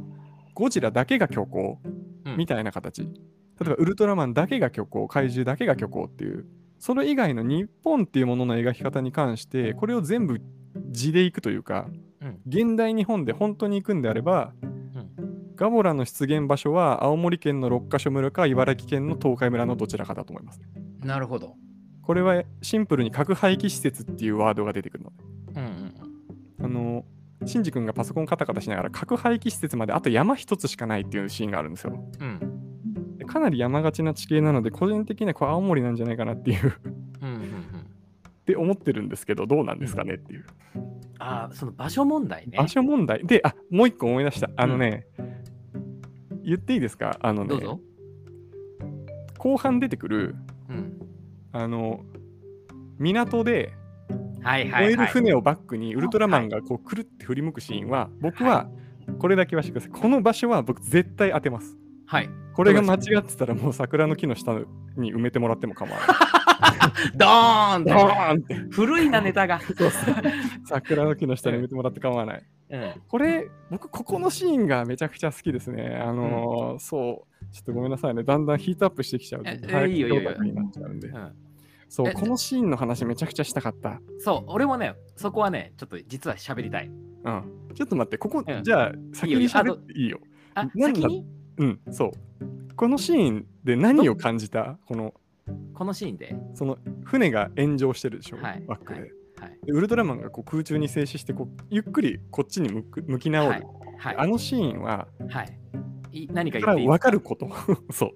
ゴジラだけが虚構うん。みたいな形、例えばウルトラマンだけが虚構、怪獣だけが虚構っていう、それ以外の日本っていうものの描き方に関して、これを全部字でいくというか、うん。現代日本で本当に行くんであれば、うん。ガボラの出現場所は青森県の六ヶ所村か茨城県の東海村のどちらかだと思います。なるほど。これはシンプルに核廃棄施設っていうワードが出てくるの。で。うんうん。あの、シンジ君がパソコンカタカタしながら核廃棄施設まであと山一つしかないっていうシーンがあるんですよ。うん。でかなり山がちな地形なので、個人的にはこれ青森なんじゃないかなっていううんうんうん。って思ってるんですけど、どうなんですかねっていう。ああ、その場所問題ね。場所問題。で、あもう一個思い出した。あのね、言っていいですか？あのね、どうぞ。後半出てくる、うん。あの、港ではいはい、はい。燃える船をバックにウルトラマンがこうくるって振り向くシーンは、僕はこれだけはしてください。この場所は僕絶対当てます。はい。これが間違ってたらもう桜の木の下に埋めてもらっても構わない。ドーンドーンって古いな、ネタが。そうそう桜の木の下に埋めてもらって構わない。うん。これ、僕、ここのシーンがめちゃくちゃ好きですね。あのーそう、ちょっとごめんなさいね。だんだんヒートアップしてきちゃうと。えいいよいいよになっちゃうんで。うんそう、えこのシーンの話めちゃくちゃしたかった。そう、俺もね、そこはね、ちょっと実は喋りたい。うん。ちょっと待って、ここ、うんじゃあ、先に喋っていいよ。あ、先に？うん、そう。このシーンで何を感じた？この、このシーンで？その、船が炎上してるでしょ、はいバックで。はいはい。でウルトラマンがこう空中に静止してこうゆっくりこっちに向く向き直る、はい。はい。あのシーンははい。い何か言っていい？分かること そ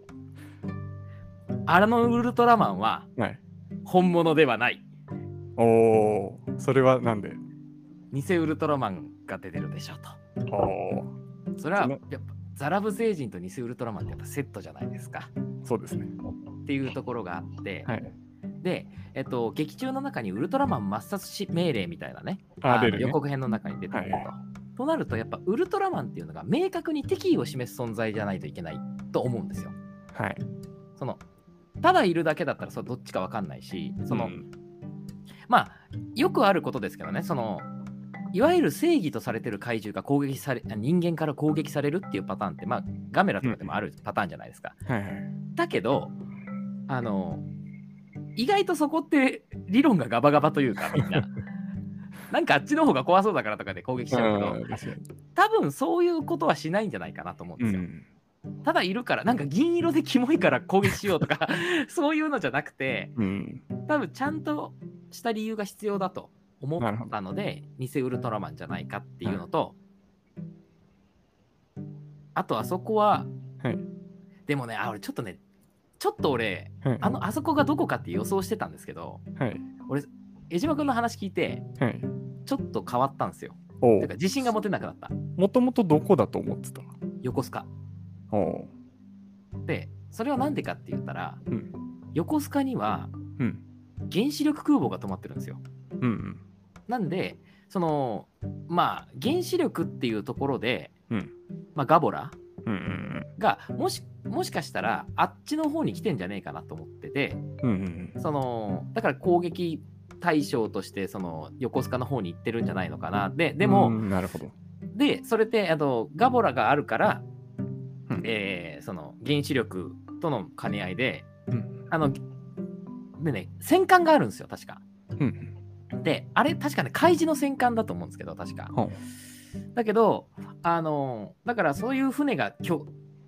あのウルトラマンはうはい本物ではない。おおそれはなんで？偽ウルトラマンが出てるでしょうと。おーそれはやっぱザラブ星人と偽ウルトラマンってやっぱセットじゃないですか。そうですねっていうところがあって、はいで、えっと、劇中の中にウルトラマン抹殺し命令みたいなね、のあね予告編の中に出てくると。はいとなると、やっぱウルトラマンっていうのが明確に敵意を示す存在じゃないといけないと思うんですよ。はいそのただいるだけだったらそれどっちかわかんないし、その、うんまあ、よくあることですけどね、その、いわゆる正義とされてる怪獣が攻撃され、あ人間から攻撃されるっていうパターンって、まあ、ガメラとかでもあるパターンじゃないですか。はいはいだけど、あの、意外とそこって理論がガバガバというか、みんな。なんかあっちの方が怖そうだからとかで攻撃しちゃうけど、多分そういうことはしないんじゃないかなと思うんですよ。うんただいるから、なんか銀色でキモいから攻撃しようとか、そういうのじゃなくて、うん。多分ちゃんとした理由が必要だと思ったので、偽ウルトラマンじゃないかっていうのと、あとあそこは、はい。でもね、あ、俺ちょっとね、ちょっと俺、はい。あの、あそこがどこかって予想してたんですけど、はい。江島君の話聞いて、はい。ちょっと変わったんですよ。おてか自信が持てなくなった。もともとどこだと思ってた横須賀。おで、それはなんでかって言ったら、うん。横須賀にはうん。原子力空母が止まってるんですよ。うんなんで、その、まあ、原子力っていうところで、うん。まあ、ガボラうんうん。がもし、もしかしたら、あっちの方に来てんじゃねえかなと思ってて、うんうんうん。その、だから攻撃対象として、その、横須賀の方に行ってるんじゃないのかな。で、でも、うんなるほど。で、それって、あの、ガボラがあるから、うん。えーその、原子力との兼ね合いで、うん。あの、でね、戦艦があるんですよ、確か。うん。で、あれ、確かね、海事の戦艦だと思うんですけど、確か。ほだけど、あの、だからそういう船がきょ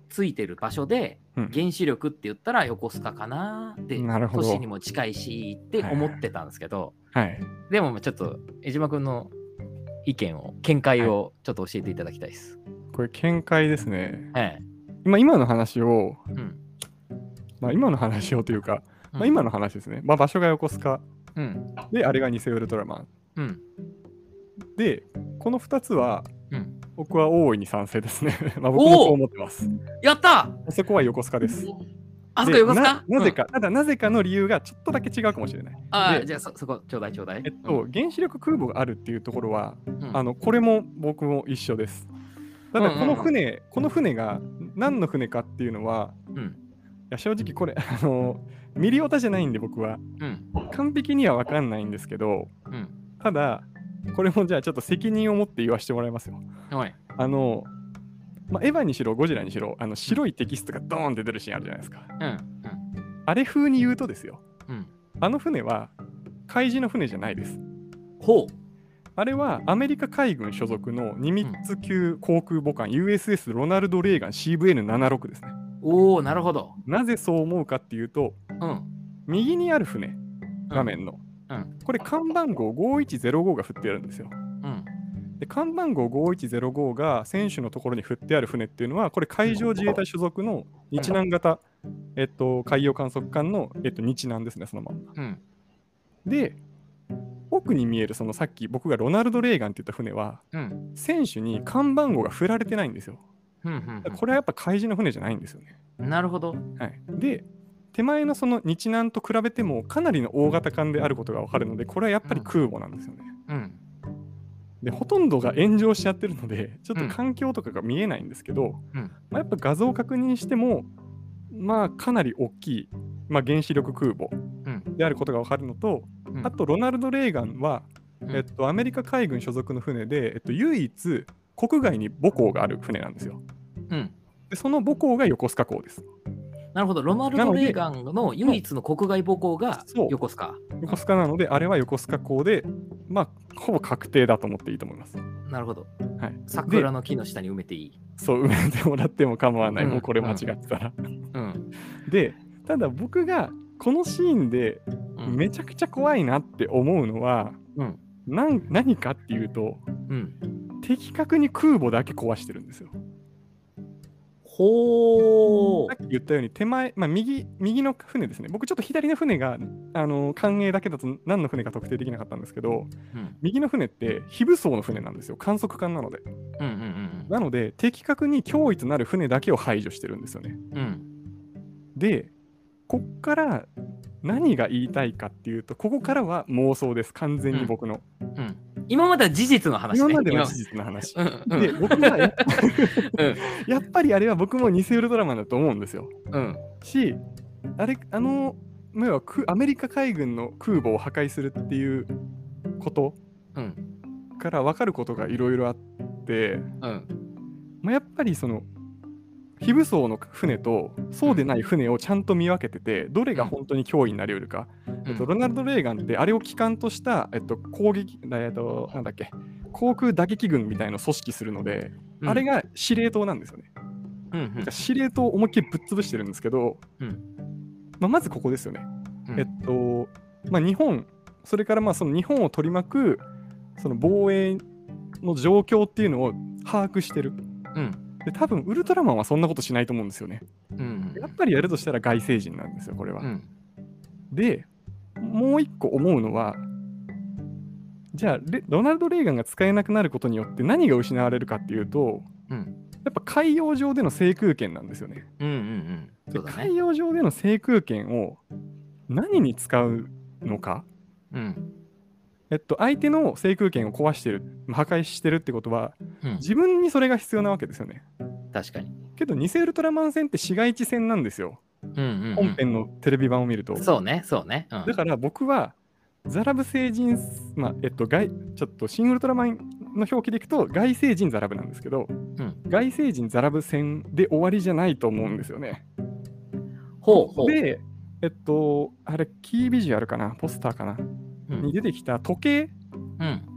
ついてる場所で、うん。原子力って言ったら横須賀かなって、都市にも近いしって思ってたんですけど、はい。でもちょっと江島君の意見を、見解をちょっと教えていただきたいです。これ見解ですね。ええ。今今の話をうん。まあ今の話をというか、まあ、うん今の話ですね、まあ、場所が横須賀うん。であれが偽ウルトラマンうん。でこの2つはうん。僕は大いに賛成ですね まあ僕もそう思ってますやったそこは横須賀ですあそこで横須賀？ななぜか、ただなぜかの理由がちょっとだけ違うかもしれないああ、でじゃあそそこちょうだいちょうだい。えっと、原子力空母があるっていうところは、うん、あのこれも僕も一緒です。ただこの船、この船が何の船かっていうのは、うん。いや正直これ、あの、ミリオタじゃないんで僕は、うん。完璧には分かんないんですけど、うん。ただ、これもじゃあちょっと責任を持って言わせてもらいますよ。あの、まあ、エヴァにしろ、ゴジラにしろ、あの白いテキストがドーンって出るシーンあるじゃないですか。うん。あれ風に言うとですよ、うん。うん。あの船は海事の船じゃないです。ほう。あれはアメリカ海軍所属のニミッツ級航空母艦 USS ロナルド・レーガン CVN76 ですね。おおなるほど。なぜそう思うかっていうと、うん。右にある船、画面の。うん。これ、看番号5105が振ってあるんですよ。うん。で、看番号5105が選手のところに振ってある船っていうのは、これ、海上自衛隊所属の日南型、えっと、海洋観測艦の、えっと、日南ですね、そのまま。うん。で、奥に見える、そのさっき僕がロナルド・レーガンって言った船は、うん。選手に看番号が振られてないんですよ。うん。うん。これはやっぱ海事の船じゃないんですよね。なるほど。はい、で、手前のその日南と比べてもかなりの大型艦であることが分かるので、これはやっぱり空母なんですよね。うん。で、ほとんどが炎上しちゃってるので、ちょっと環境とかが見えないんですけど、うんまあ、やっぱ画像を確認しても、まあかなり大きい、まあ、原子力空母うん。であることが分かるのと、うんあとロナルド・レーガンは、うんえっと、アメリカ海軍所属の船で、えっと、唯一国外に母港がある船なんですよ。うん。でその母港が横須賀港です。なるほど。ロナルド・レーガンの唯一の国外母港が横須賀。横須賀なので、あれは横須賀港で、まあ、ほぼ確定だと思っていいと思います。なるほど。はい、桜の木の下に埋めていい。そう、埋めてもらっても構わない、うんもうこれ間違ってたら。うん。で、ただ僕がこのシーンでうんめちゃくちゃ怖いなって思うのは、うん何かっていうと、うん。的確に空母だけ壊してるんですよ。ほさっき言ったように手前、まあ、右右の船ですね。僕ちょっと左の船があの艦影だけだと何の船か特定できなかったんですけど、うん。右の船って非武装の船なんですよ。観測艦なので。うんうんなので、的確に脅威となる船だけを排除してるんですよね。うん。うん。で、こっから何が言いたいかっていうと、ここからは妄想です。完全に僕の。うん。今までは事実の話ね。今までは今事実の話。うんうんで、僕はやっうんやっぱりあれは僕も偽ウルトラマンだと思うんですよ。うん。し、あれ、あの、要はくアメリカ海軍の空母を破壊するっていうことうん。から分かることがいろいろあって、うん。まあ、やっぱりその非武装の船とそうでない船をちゃんと見分けてて、どれが本当に脅威になりうるか、えっと、ロナルド・レーガンってあれを機関とした、えっと、攻撃、えっと、なんだっけ航空打撃軍みたいのを組織するので、うんあれ、が司令塔なんですよね。うんうん司令塔を思いっきりぶっ潰してるんですけど、うんまあ、まずここですよね。うんえっと、まあ、日本、それからまあその日本を取り巻くその防衛の状況っていうのを把握してる。うん。で、多分ウルトラマンはそんなことしないと思うんですよね。うん。やっぱりやるとしたら外星人なんですよ、これは。うん。で、もう一個思うのは、じゃあレ、ロナルド・レーガンが使えなくなることによって何が失われるかっていうと、うん。やっぱ海洋上での制空権なんですよね。うんね海。洋上での制空権を何に使うのか、うん。えっと、相手の制空権を壊してる、破壊してるってことは、うん。自分にそれが必要なわけですよね。確かに。けど、偽ウルトラマン戦って市街地戦なんですよ。うんうんうん。本編のテレビ版を見ると。そうね、そうね。うんだから僕は、ザラブ星人、まあ、えっと、外ちょっと、シン・ウルトラマンの表記でいくと、外星人ザラブなんですけど、うん外星人ザラブ戦で終わりじゃないと思うんですよね。ほうほう。で、えっと、あれ、キービジュアルかな、ポスターかな、うんに出てきた時計うん。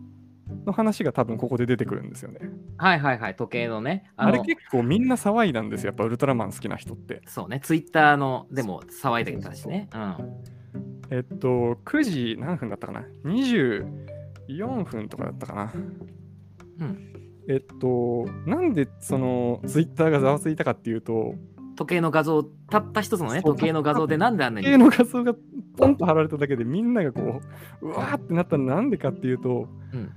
の話が多分ここで出てくるんですよね。はいはいはい、時計のね。あれの結構みんな騒いだんですよ、やっぱウルトラマン好きな人って。そうね、ツイッターのでも騒いでたしね。うん。えっと、9時何分だったかな ?24 分とかだったかな。うん。えっと、なんでそのツイッターがざわついたかっていうと、時計の画像、たった一つのね、時計の画像でなんであんなに。時計の画像がポンと貼られただけでみんながこう、うわーってなったのなんでかっていうと、うん。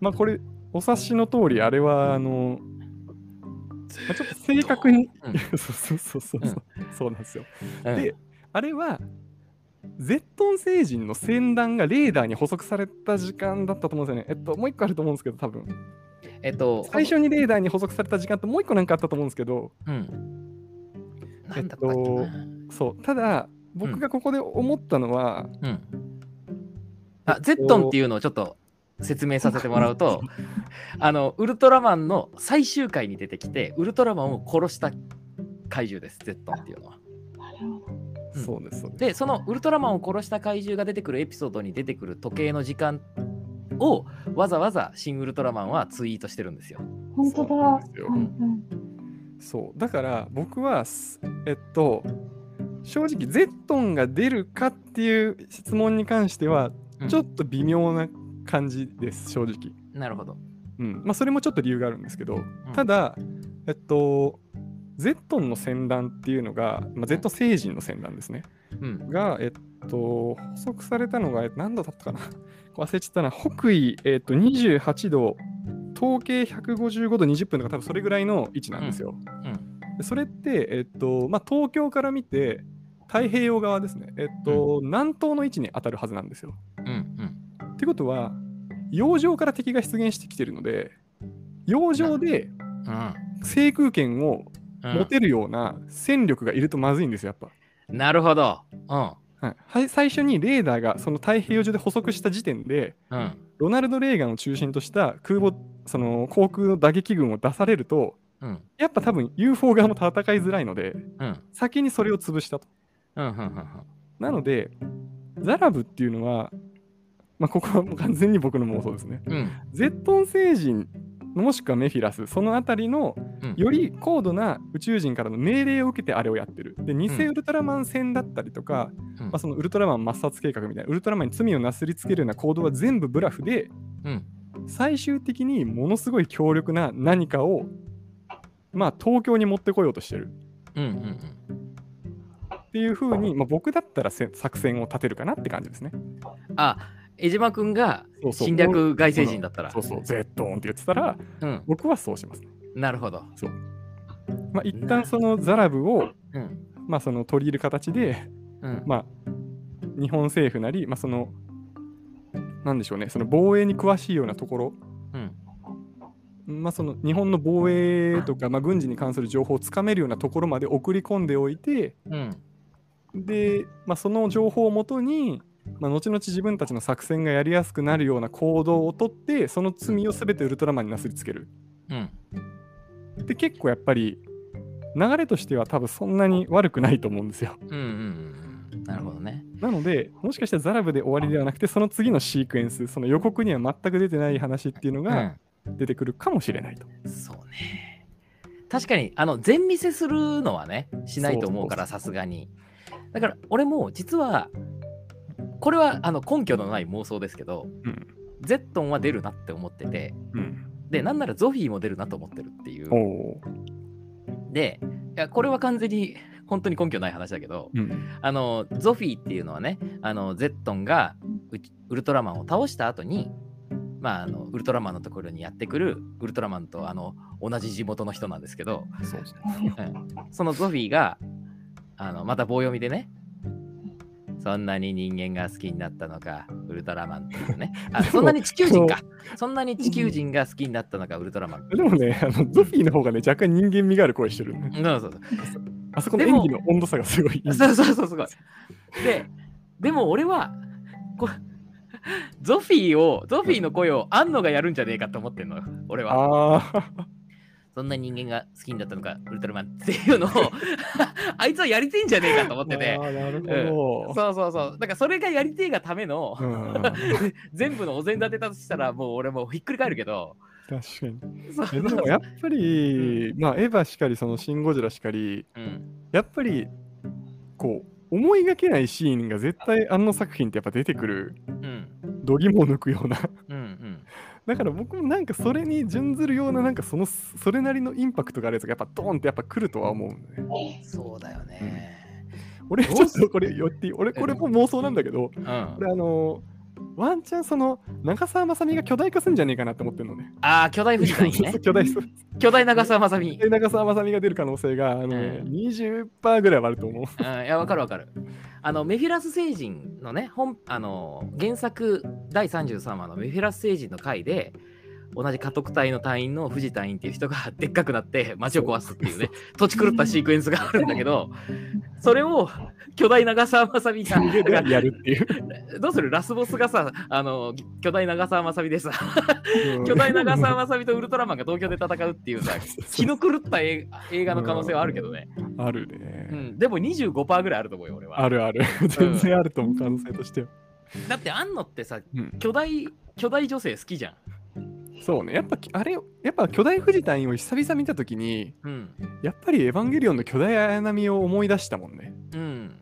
まあこれ、お察しの通り、あれは、あの、まあ、ちょっと正確に、うんそうそうそうそう、うんそうなんですよ。うんで、あれは、ゼットン星人の船団がレーダーに捕捉された時間だったと思うんですよね。えっと、もう一個あると思うんですけど、多分えっと、最初にレーダーに捕捉された時間ってもう一個なんかあったと思うんですけど、うん。えっと。そう、ただ、僕がここで思ったのは、うん。あ、ゼットンっていうのをちょっと説明させてもらうと、あの、ウルトラマンの最終回に出てきて、ウルトラマンを殺した怪獣です、ゼットンっていうのは。そうです。で、そのウルトラマンを殺した怪獣が出てくるエピソードに出てくる時計の時間をわざわざシン・ウルトラマンはツイートしてるんですよ。本当だ。そうだから僕はすえっと正直ゼットンが出るかっていう質問に関してはうんちょっと微妙な感じです、正直。なるほど。うんまあ、それもちょっと理由があるんですけど、ただ、えっと、ゼットンの戦乱っていうのが、まあ、ゼットン星人の戦乱ですね。うん。が、えっと、補足されたのが、え何度だったかな忘れちゃったな。北緯、えっと、28度、統計155度20分とか、多分それぐらいの位置なんですよ。うん。でそれって、えっとまあ、東京から見て太平洋側ですね、えっと南東の位置に当たるはずなんですよ。うん。うん。ってことは洋上から敵が出現してきてるので洋上で制空権をうん。持てるような戦力がいるとまずいんですよやっぱ。なるほど。うん。はいはい、最初にレーダーがその太平洋上で捕捉した時点でうん。ロナルド・レーガンを中心とした空母その航空の打撃群を出されるとうん。やっぱ多分 UFO 側も戦いづらいのでうん。先にそれを潰したと。なので、ザラブっていうのは、まあ、ここはもう完全に僕の妄想ですね。うん。ゼットン星人もしくはメフィラス、そのあたりのうんより高度な宇宙人からの命令を受けてあれをやってる。で、偽うんウルトラマン戦だったりとか、うんまあ、そのウルトラマン抹殺計画みたいな、ウルトラマンに罪をなすりつけるような行動は全部ブラフで、うん最終的にものすごい強力な何かを、まあ、東京に持ってこようとしてる。うんうんうんっていう風に、まあ、僕だったらせ作戦を立てるかなって感じですね。あ江島君がそうそう。侵略外星人だったら。そうそう、ゼットンって言ってたら、うん。僕はそうしますね。なるほど。まあ、一旦そのザラブを、うん。まあ、その取り入れる形で、うん。まあ、日本政府なり、まあ、その、なんでしょうね、その防衛に詳しいようなところ、うん。まあ、その日本の防衛とか、まあ、軍事に関する情報をつかめるようなところまで送り込んでおいて、うん。で、まあ、その情報をもとに、まあ、後々自分たちの作戦がやりやすくなるような行動をとって、その罪を全てウルトラマンになすりつける。うん。で、結構やっぱり、流れとしては多分そんなに悪くないと思うんですよ。うんうんうんうん。なるほどね。なので、もしかしたらザラブで終わりではなくて、その次のシークエンス、その予告には全く出てない話っていうのうがん。出てくるかもしれないと。そうね。確かにあの全見せするのはねしないと思うからさすがに。だから俺も実はこれはあの根拠のない妄想ですけど、うんゼットンは出るなって思っててうん。でなんならゾフィーも出るなと思ってるっていう。でいやこれは完全に本当に根拠ない話だけどうん。あのゾフィーっていうのはねあのゼットンがウウルトラマンを倒した後にまああのウルトラマンのところにやってくるウルトラマンとあの同じ地元の人なんですけどそうですね。うんそのゾフィーがあのまた棒読みでねそんなに人間が好きになったのかウルトラマンっていうね。あそんなに地球人か。そんなに地球人が好きになったのかウルトラマン。でもね、あのゾフィーの方がね、若干人間味がある声してるね。うんそうそう。あそこの演技の温度差がすごいいい。そうそうそうすごいででも俺はこゾフィーをゾフィーの声を安野がやるんじゃねえかと思ってんのよ俺は。ああ、そんな人間が好きになったのかウルトラマンっていうのを あいつはやりてえんじゃねえかと思っててなるほど。そうそうそう。だからそれがやりてえがための、うん 全部のお膳立てだとしたらもう俺もうひっくり返るけど。確かに。でもやっぱり、まあ、エヴァしかり、そのシン・ゴジラしかり、うん、やっぱり、こう、思いがけないシーンが絶対あの作品ってやっぱ出てくる、うん、度肝を抜くような。うん、うん。だから僕もなんかそれに準ずるような、なんかその、それなりのインパクトがあるやつがやっぱドーンってやっぱ来るとは思うね。そうだよね。俺ちょっとこれ言っていい俺これも妄想なんだけど、うん。俺あのワンチャンその長澤まさみが巨大化するんじゃねえかなって思ってるのね。ああ、巨大富士山にね。巨大巨大長澤まさみ。うん、い長澤まさみが出る可能性があの、ねうん20%ぐらいはあると思う。や、わかるわかる。あの、メフィラス星人のね、本、あの、原作第33話のメフィラス星人の回で、同じ家督隊の隊員の藤隊員っていう人が でっかくなって街を壊すっていうね、土地狂ったシークエンスがあるんだけど、それを巨大長澤まさみが、だからやるっていう。どうする？ラスボスがさ、あの、巨大長澤まさみでさ、巨大長澤まさみとウルトラマンが同居で戦うっていうさ、気の狂った映映画の可能性はあるけどね。あるね。うん、でも25%ぐらいあると思うよ、俺は。あるある。全然あると思う、可能性としては。だって、あんのってさ、うん巨大、巨大女性好きじゃん。そうね。やっぱあれ、やっぱ巨大藤隊員を久々見たときに、うん。やっぱりエヴァンゲリオンの巨大綾波を思い出したもんね。うん。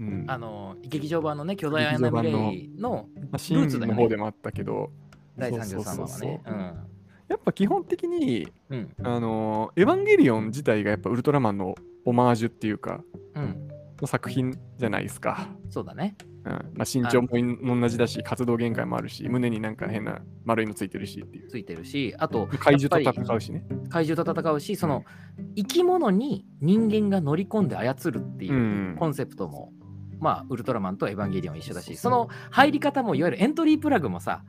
うん。あの、劇場版のね、巨大アナミレイのまあ、シーンのルーツだよね方でもあったけど、第そう33話はね。やっぱ基本的に、うん。うん。あのーエヴァンゲリオン自体がやっぱウルトラマンのオマージュっていうか、うん。の作品じゃないですか。そうだね。うんまあ、身長も同じだし、活動限界もあるし、胸になんか変な丸いのついてるしっていう。ついてるし、あと、怪獣と戦うしね。怪獣と戦うし、その、生き物に人間が乗り込んで操るっていううんコンセプトも、まあ、ウルトラマンとエヴァンゲリオン一緒だし、その入り方も、いわゆるエントリープラグもさ、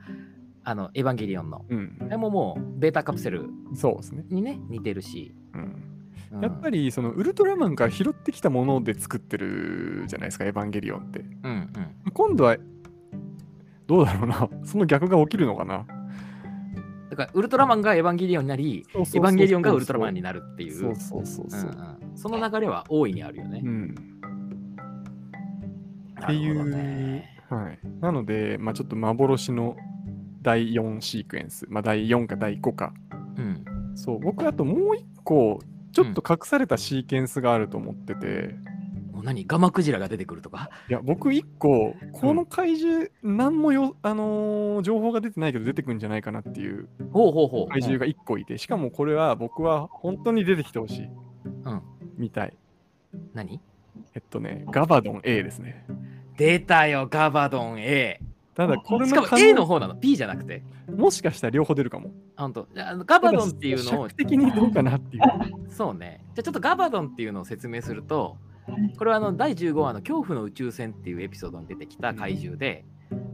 あの、エヴァンゲリオンの、うんあれももう、ベータカプセルそうですね。にね、似てるし。うんうん。やっぱりそのウルトラマンから拾ってきたもので作ってるじゃないですか、エヴァンゲリオンって。うんうん。今度はどうだろうな、その逆が起きるのかな。だから、ウルトラマンがエヴァンゲリオンになり、エエヴァンゲリオンがウルトラマンになるっていう、そうそうそううんその流れは大いにあるよね。う。ん。なっていうね。はい、なので、まあ、ちょっと幻の第4シークエンス、まあ、第4か第5か。うん。そう、僕あともう一個、ちょっと隠されたシーケンスがあると思ってて、もう何？ガマクジラが出てくるとか？いや、僕一個、この怪獣、何もよ、あのー情報が出てないけど出てくるんじゃないかなっていう。怪獣が一個いて、しかもこれは僕は本当に出てきてほしい。うん。みたい。何？えっとね、ガバドン A ですね。出たよ、ガバドン A。ただ、これしかも A の方なの ?B じゃなくて。もしかしたら両方出るかも。あほんとあのガバドンっていうのを尺、的にどうかなっていう。そうね。じゃあちょっとガバドンっていうのを説明すると、これはあの第15話の恐怖の宇宙船っていうエピソードに出てきた怪獣で、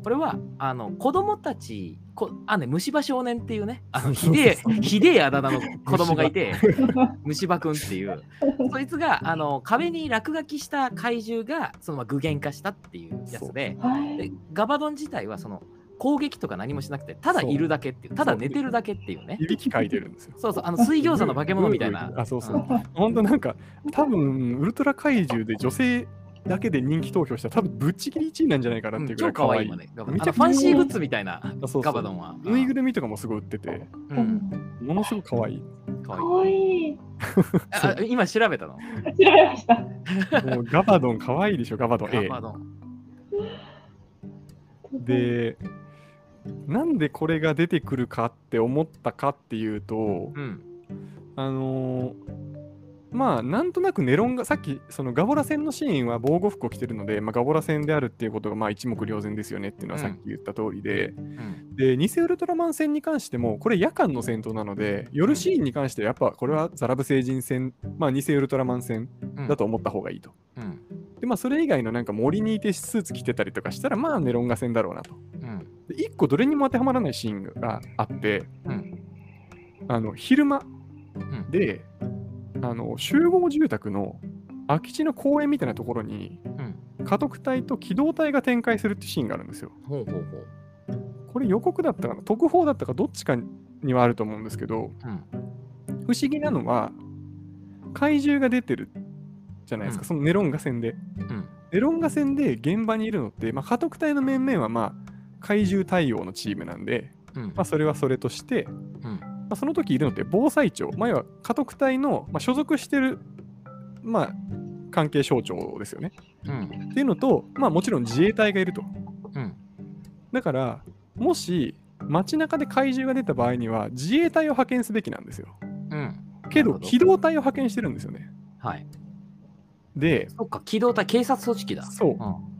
これはあの子供たち、こあね、虫歯少年っていうね、あのひでえ、ひでえあだ名の子供がいて、虫歯くんっていう、そいつがあの壁に落書きした怪獣がそのまま具現化したっていうやつで、はいでガバドン自体はその攻撃とか何もしなくて、ただいるだけっていう、ただ寝てるだけっていうね。いびき書いてるんですよ。そうそう、あの水餃子の化け物みたいな。あ、そうそう。本当なんか、多分ウルトラ怪獣で女性だけで人気投票したら、多分ぶっちぎり1位なんじゃないかなっていうぐら超い可愛い。可愛いもんね。ガバドンめちゃファンシーグッズみたいなあそうそうガバドンは。ぬいぐるみとかもすごい売ってて、うん。ものすごく可愛い。可かわいい。愛いあ今調べたの？調べました。もうガバドン可愛いでしょ、ガバドンガ。バドン。で、なんでこれが出てくるかって思ったかっていうと、うん。あのーまあなんとなくネロンがさっきそのガボラ戦のシーンは防護服を着てるので、まあ、ガボラ戦であるっていうことがまあ一目瞭然ですよねっていうのはさっき言った通りで、うん。で偽ウルトラマン戦に関してもこれ夜間の戦闘なので夜シーンに関してはやっぱこれはザラブ星人戦まあ偽ウルトラマン戦うんだと思った方がいいと。うん。でまあそれ以外のなんか森にいてスーツ着てたりとかしたらまあネロンガ戦だろうなと。うん。で1個どれにも当てはまらないシーンがあってうん。あの昼間うん。であの集合住宅の空き地の公園みたいなところにうん。家督隊と機動隊が展開するってシーンがあるんですよ。ほうほうほう。これ予告だったかな特報だったかどっちかにはあると思うんですけどうん。不思議なのは怪獣が出てるじゃないですか、うんそのネロンガ戦で。うん。ネロンガ戦で現場にいるのって、まあ、家督隊の面々はまあ怪獣対応のチームなんで、うん。まあ、それはそれとして、うん。まあ、その時いるのって防災庁、まあ、要は家督隊の、まあ、所属してる、まあ、関係省庁ですよね。うん。っていうのと、まあ、もちろん自衛隊がいると。うん。だから、もし街中で怪獣が出た場合には自衛隊を派遣すべきなんですよ。うん。けど、機動隊を派遣してるんですよね。はい。で、そっか、機動隊、警察組織だ。そううん。うん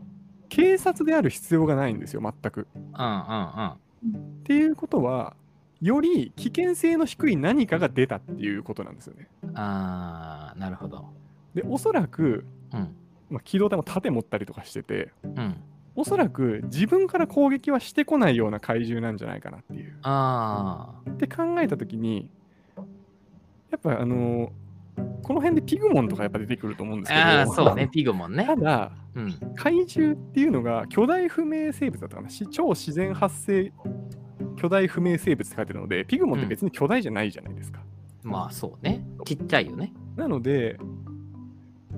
警察である必要がないんですよ、全く。うんうん。っていうことは、より危険性の低い何かが出たっていうことなんですよね。あー、なるほど。で、おそらく、うん。まあ、機動隊も盾持ったりとかしてて、うん。おそらく自分から攻撃はしてこないような怪獣なんじゃないかなっていう。あって考えたときに、やっぱあのーこの辺でピグモンとかやっぱ出てくると思うんですー。けど、あー、そうね、ピグモンねた。だ、うん。怪獣っていうのが巨大不明生物だったかなし超自然発生巨大不明生物って書いてるので、ピグモンって別に巨大じゃないじゃないですか。まあ、そうね。ちっちゃいよね。なので、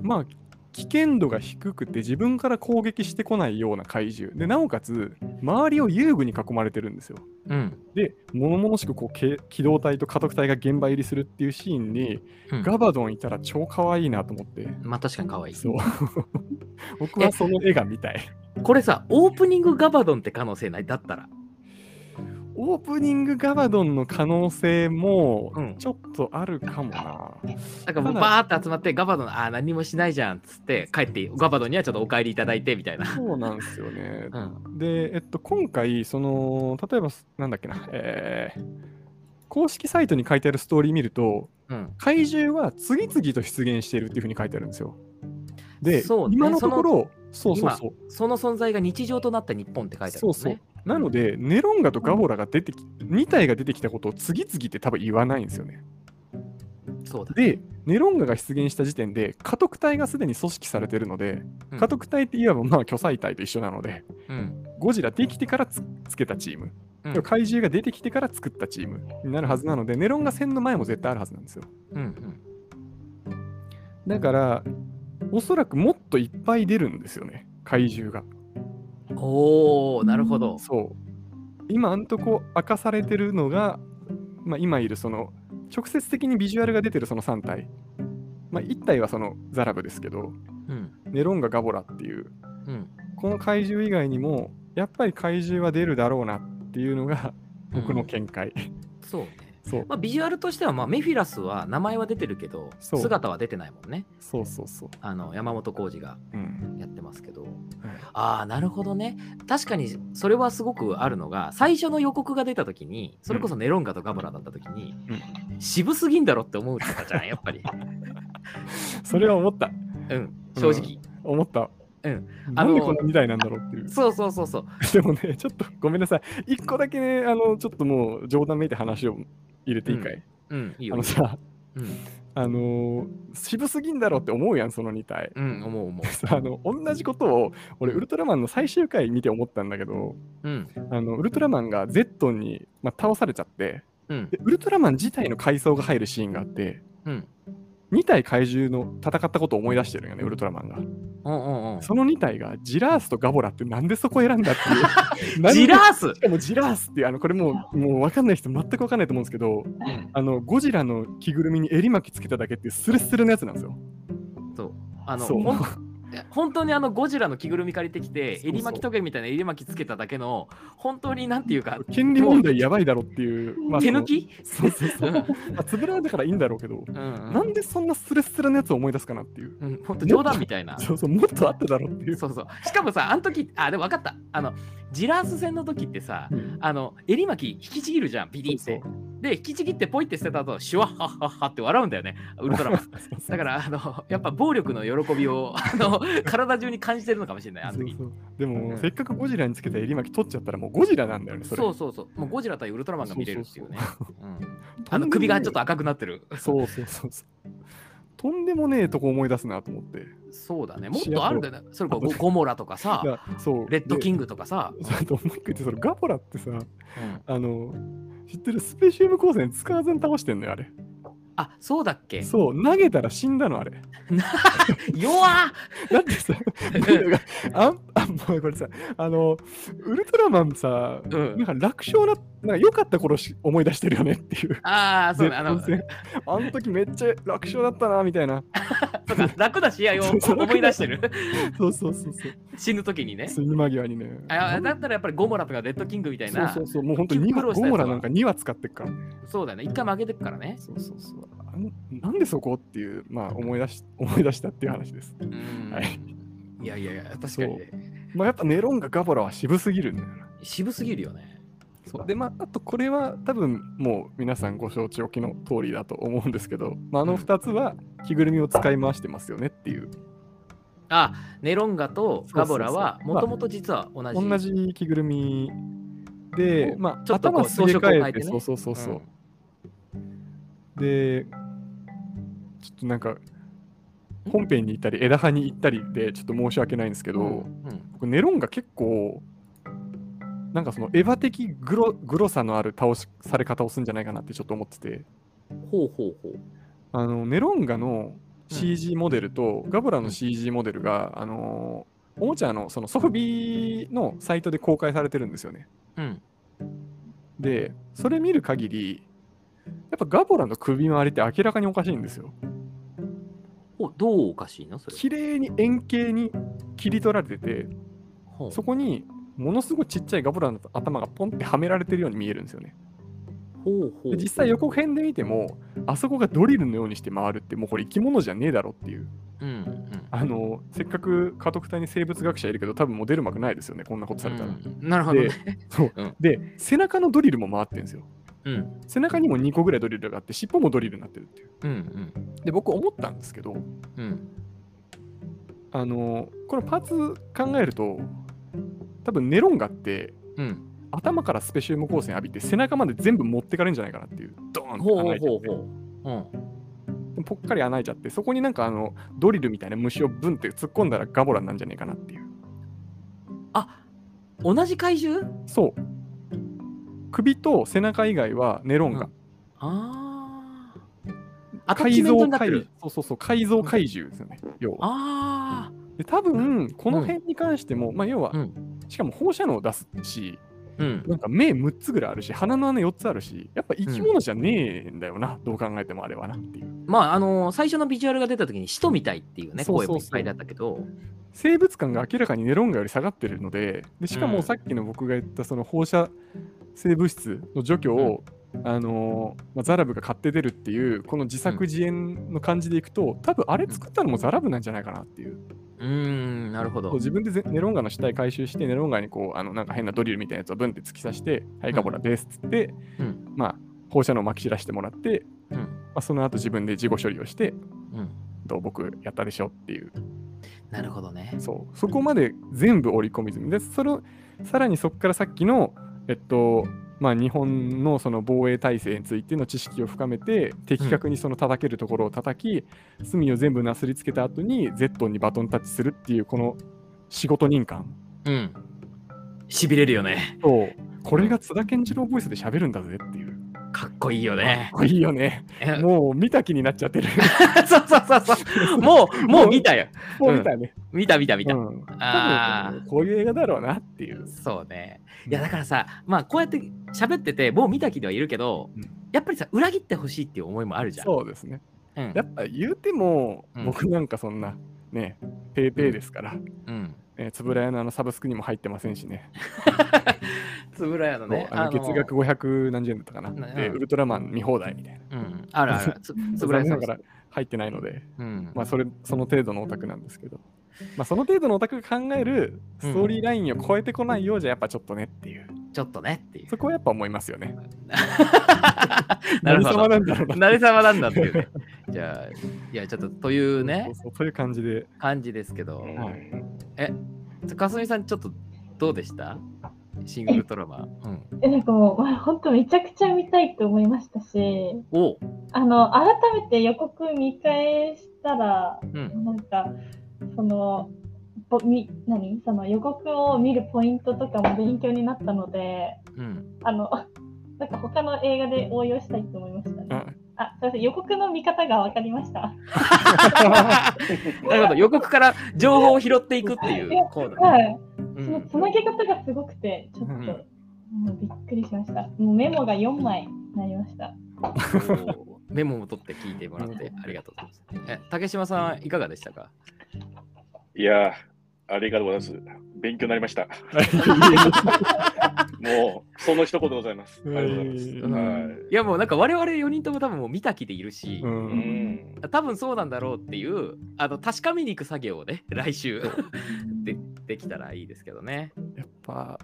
まあ、危険度が低くて自分から攻撃してこないような怪獣。で、なおかつ、周りを遊具に囲まれてるんですよ。うん。で、物々しくこうけ機動隊と家督隊が現場入りするっていうシーンに、うんガバドンいたら超可愛いなと思って。まあ、確かに可愛い。そう。僕はその絵が見たい。これさ、オープニングガバドンって可能性ない？だったら。オープニングガバドンの可能性もうんちょっとあるかもな。なんかもうバーって集まって、ガバドン、あー、何もしないじゃんっつって、帰って、ガバドンにはちょっとお帰りいただいてみたいな。そうなんですよね。うん。で、えっと、今回、その、例えば、なんだっけな、えー公式サイトに書いてあるストーリー見ると、うん。怪獣は次々と出現しているっていうふうに書いてあるんですよ。で、そうね今のところ、そうそうそう。その存在が日常となった日本って書いてあるんですね。なので、ネロンガとガボラが出てき、2体が出てきたことを次々って多分言わないんですよね。そうだ。で、ネロンガが出現した時点で、家督隊がすでに組織されてるので、うん家督隊っていわばまあ巨彩隊と一緒なので、うん。ゴジラできてからつつけたチーム、うん怪獣が出てきてから作ったチームになるはずなので、ネロンガ戦の前も絶対あるはずなんですよ。うんうん。だから、おそらくもっといっぱい出るんですよね、怪獣が。おー、なるほど。そう。今、あんとこ明かされてるのが、まあ、今いるその直接的にビジュアルが出てるその3体。まあ、1体はそのザラブですけど、うん。ネロンガ・ガボラっていう、うん。この怪獣以外にも、やっぱり怪獣は出るだろうなっていうのが僕の見解。そうね。そうまあ、ビジュアルとしては、まあ、メフィラスは名前は出てるけど、姿は出てないもんね。そうそうそう。あの山本浩二がうん。やってますけど。ああ、なるほどね。確かにそれはすごくあるのが、最初の予告が出たときに、それこそネロンガとガボラだったときに、渋すぎんだろって思うってたじゃん、やっぱり。それは思った。うん、正直。思った。うん。あのなんでこんなみたいなんだろうっていう。そうそうそうそう。でもね、ちょっとごめんなさい。一個だけね、あの、ちょっともう冗談めいて話を入れていいかい、うん、いいよ。あのさ、うん、あのー渋すぎんだろって思うやん、その2体。うん、思う思う。さあの同じことを俺ウルトラマンの最終回見て思ったんだけどうん、あのウルトラマンがゼットンに、まあ、倒されちゃってうん、でウルトラマン自体の階層が入るシーンがあってうん。2体怪獣の戦ったことを思い出してるよねウルトラマンが。うんうんうん。その2体がジラースとガボラってなんでそこ選んだっていう。ジラース？しかもジラースってあのこれもうもう分かんない人全く分かんないと思うんですけどあのゴジラの着ぐるみに襟巻きつけただけっていうスレスレのやつなんですよ。そう。あの、本当にあのゴジラの着ぐるみ借りてきて、襟巻きトゲみたいな襟巻きつけただけの、本当になんていうか、権利問題やばいだろっていう、まあ手抜き？そうそうそううんまあ、つぶらだからいいんだろうけど、うんうんなんでそんなスレスレのやつを思い出すかなっていう。うん、本当冗談みたいな。そうそう、もっとあっただろうっていう。そうそう。しかもさ、あの時、あ、でも分かった。あの、ジラース戦の時ってさ、うんあの、襟巻き引きちぎるじゃん、ビリって。で、引きちぎってポイって捨てた後、シュワッハッハッハって笑うんだよね、ウルトラマン。だから、あの、やっぱ暴力の喜びを、あの、体中に感じてるのかもしれない、あの時。でも、うんせっかくゴジラにつけた襟巻き取っちゃったらもうゴジラなんだよね、それ。そうそうそう。もうゴジラ対ウルトラマンが見れるっていうね。あの首がちょっと赤くなってる。そうそうそうそう。とんでもねえとこ思い出すなと思って。そうだね。もっとあるんだよね。それこそゴゴモラとかさそうレッドキンングとかさ。グ。あともう一個言って、それガボラってさ、うんあの、知ってるスペシウム光線使わずに倒してんのよ、あれ。あ、そうだっけ？そう、投げたら死んだの、あれ。弱っだってさ、あんあこれさ、あの、ウルトラマンさ、うんなんか楽勝な、なんか良かった頃し思い出してるよねっていう。ああ、そうね。あの、あの時めっちゃ楽勝だったな、みたいな。楽な試合を思い出してる。そうそうそうそう。死ぬ時にね。死に間際にね。あだったらやっぱりゴモラとかレッドキングみたいな。そうそうそう、もう本当に2話、苦労したやつはゴモラなんか2話使ってっからね。そうだよね。一回負けてくからね。そうそうそう。あのなんでそこっていう、まあ思い出し、思い出したっていう話です。うんはい。いやいやいや、確かにね。まあやっぱネロンガガボラは渋すぎるんだよな。渋すぎるよね。そう。でまあ、あとこれは多分もう皆さんご承知おきの通りだと思うんですけど、まあ、あの2つは着ぐるみを使い回してますよねっていう、あ、ネロンガとガボラはもともと実は同じ。同じ着ぐるみで、おまあ、ちょっと頭すり替装飾を変えて、ね。そうそうそうそう、でちょっとなんか本編に行ったり枝葉に行ったりでちょっと申し訳ないんですけど、うんうん。僕ネロンが結構なんかそのエヴァ的グログロさのある倒しされ方をするんじゃないかなってちょっと思ってて。ほうほうほう。あのネロンガの CG モデルと、ガボラの CG モデルが、あのおもちゃのそのソフビのサイトで公開されてるんですよね。うん。で、それ見る限り、やっぱガボラの首回りって明らかにおかしいんですよ。おどうおかしいの？それ。綺麗に円形に切り取られてて、そこにものすごいちっちゃいガボラの頭がポンってはめられてるように見えるんですよね。ほうほうで実際予告編で見ても、あそこがドリルのようにして回るって、もうこれ生き物じゃねえだろっていう。うんうん。あのせっかく家督隊に生物学者いるけど多分もう出る幕ないですよねこんなことされたら、うんなるほどね。そううんで背中のドリルも回ってるんですようん背中にも2個ぐらいドリルがあって尻尾もドリルになってるっていううんうんで僕思ったんですけどうん。あのこのパーツ考えると多分ネロンガってうん。頭からスペシウム光線浴びて背中まで全部持ってかれるんじゃないかなっていう。ドーンって穴開いちゃって。ぽっかり穴開いちゃってそこになんかあのドリルみたいな虫をブンって突っ込んだらガボラなんじゃねえかなっていう。同じ怪獣？そう。首と背中以外はネロンガ、うん。ああ。改造怪になってる。そうそうそう改造怪獣ですよね、要は。あで多分この辺に関しても、まあ要は、うん。しかも放射能を出すし、うん。なんか目6つぐらいあるし、鼻の穴4つあるし、やっぱ生き物じゃねえんだよな、どう考えてもあれはなっていう。まあ、あの最初のビジュアルが出た時に使徒みたいっていうね、声もいっぱいだったけど、生物感が明らかにネロンガより下がってるので、でしかうん。もさっきの僕が言ったその放射性物質の除去を、あのーまあ、ザラブが買って出るっていう、この自作自演の感じでいくと、多分あれ作ったのもザラブなんじゃないかなっていう。うーん、なるほど。自分でぜネロンガの死体回収して、ネロンガにこう、あのなんか変なドリルみたいなやつをブンって突き刺して、はい、カボラですっつって、うん。まあ、放射能をまき散らしてもらって、うん。まあ、その後自分で事後処理をして、うん。どう僕やったでしょっていう、なるほどね。そう、そこまで全部織り込み済みで、それをさらにそこからさっきの、えっと、まあ、日本のその防衛体制についての知識を深めて、的確にその叩けるところを叩き、隅を全部なすりつけた後に、ゼットンにバトンタッチするっていう、この仕事人感。うん。しびれるよね。そう、これが津田健次郎ボイスで喋るんだぜっていう。かっこいいよね。かっこいいよね。えもう見た気になっちゃってる。そうそうそうそう。もう、もう見たよ。もう見たね。見た見た見た。うん、あー多分こういう映画だろうなっていう。そうね。いやだからさ、まあこうやって喋ってて、もう見た気ではいるけど、うんやっぱりさ、裏切ってほしいっていう思いもあるじゃん。そうですね。うんやっぱ言うても、うん僕なんかそんな、ね、ペーペーですから、うん。えー、つぶらやのあのサブスクにも入ってませんしね。つぶらやのね。あの月額500何十円だったかな。ねで、うんウルトラマン見放題みたいな。うん。あるある。つつぶらやさん残念ながら入ってないので、うん。まあそれ、その程度のオタクなんですけど。まあその程度のオタクが考えるストーリーラインを超えてこないようじゃやっぱちょっとねっていう。ちょっとねっていう。そこはやっぱ思いますよね。なるほど。なんだろうな。何様なんだっていうね。じゃあ、いや、ちょっとというねそう、そういう感じで。感じですけど、うんはいかすみさん、ちょっとどうでした？シングルトラマン。うん。えなんかもう、まあ、本当めちゃくちゃ見たいと思いましたし、おう。あの、改めて予告見返したら、うん。なんか、その、ぼみ何？その予告を見るポイントとかも勉強になったので、うん。あの、なんか他の映画で応用したいと思いましたね。ああ、すみません、予告の見方が分かりました。なるほど。予告から情報を拾っていくっていうコードね。はい。うそのん。つなげ方がすごくて、ちょっと、うんもうびっくりしました。もうメモが4枚になりました。メモも取って聞いてもらってありがとうございます。え、竹島さん、いかがでしたか？いやー、ありがとうございます。勉強になりました。もう、その一言でございます。ありがとうございます。うんはいいやもうなんか我々4人とも多分もう見た気でいるし。多分そうなんだろうっていうあの確かめに行く作業をね 来週でできたらいいですけどね。やっぱ、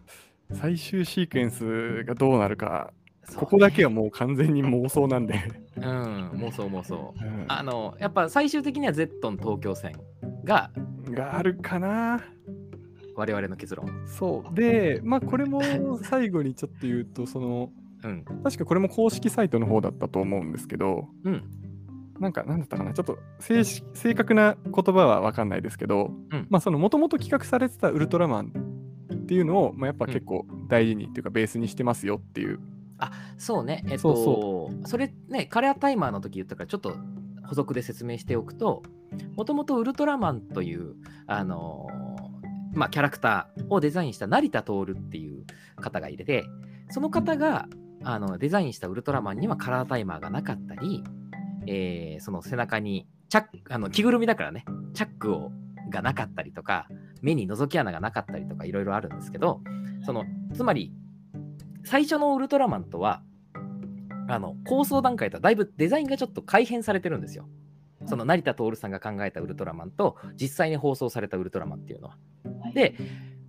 最終シークエンスがどうなるか、ここだけはもう完全に妄想なんで。うん妄想妄想。うんあのやっぱ最終的にはゼットン東京線ががあるかな。我々の結論。そう。で、まあこれも最後にちょっと言うと、その、うん。確かこれも公式サイトの方だったと思うんですけど、うん。なんか、なんだったかな、ちょっと正式正確な言葉は分かんないですけど、うんまあ、その、もともと企画されてたウルトラマンっていうのを、まあ、やっぱ結構大事にっていうか、ベースにしてますよっていう。そうね。えっそうと、それね、カラータイマーの時言ったからちょっと補足で説明しておくと、もともとウルトラマンという、あのーまあ、キャラクターをデザインした成田徹っていう方がいて、その方があのデザインしたウルトラマンにはカラータイマーがなかったり、えーその背中にチャックあの着ぐるみだからね、チャックをがなかったりとか、目に覗き穴がなかったりとかいろいろあるんですけど、そのつまり最初のウルトラマンとはあの構想段階とはだいぶデザインがちょっと改変されてるんですよ。その成田徹さんが考えたウルトラマンと実際に放送されたウルトラマンっていうのは。で、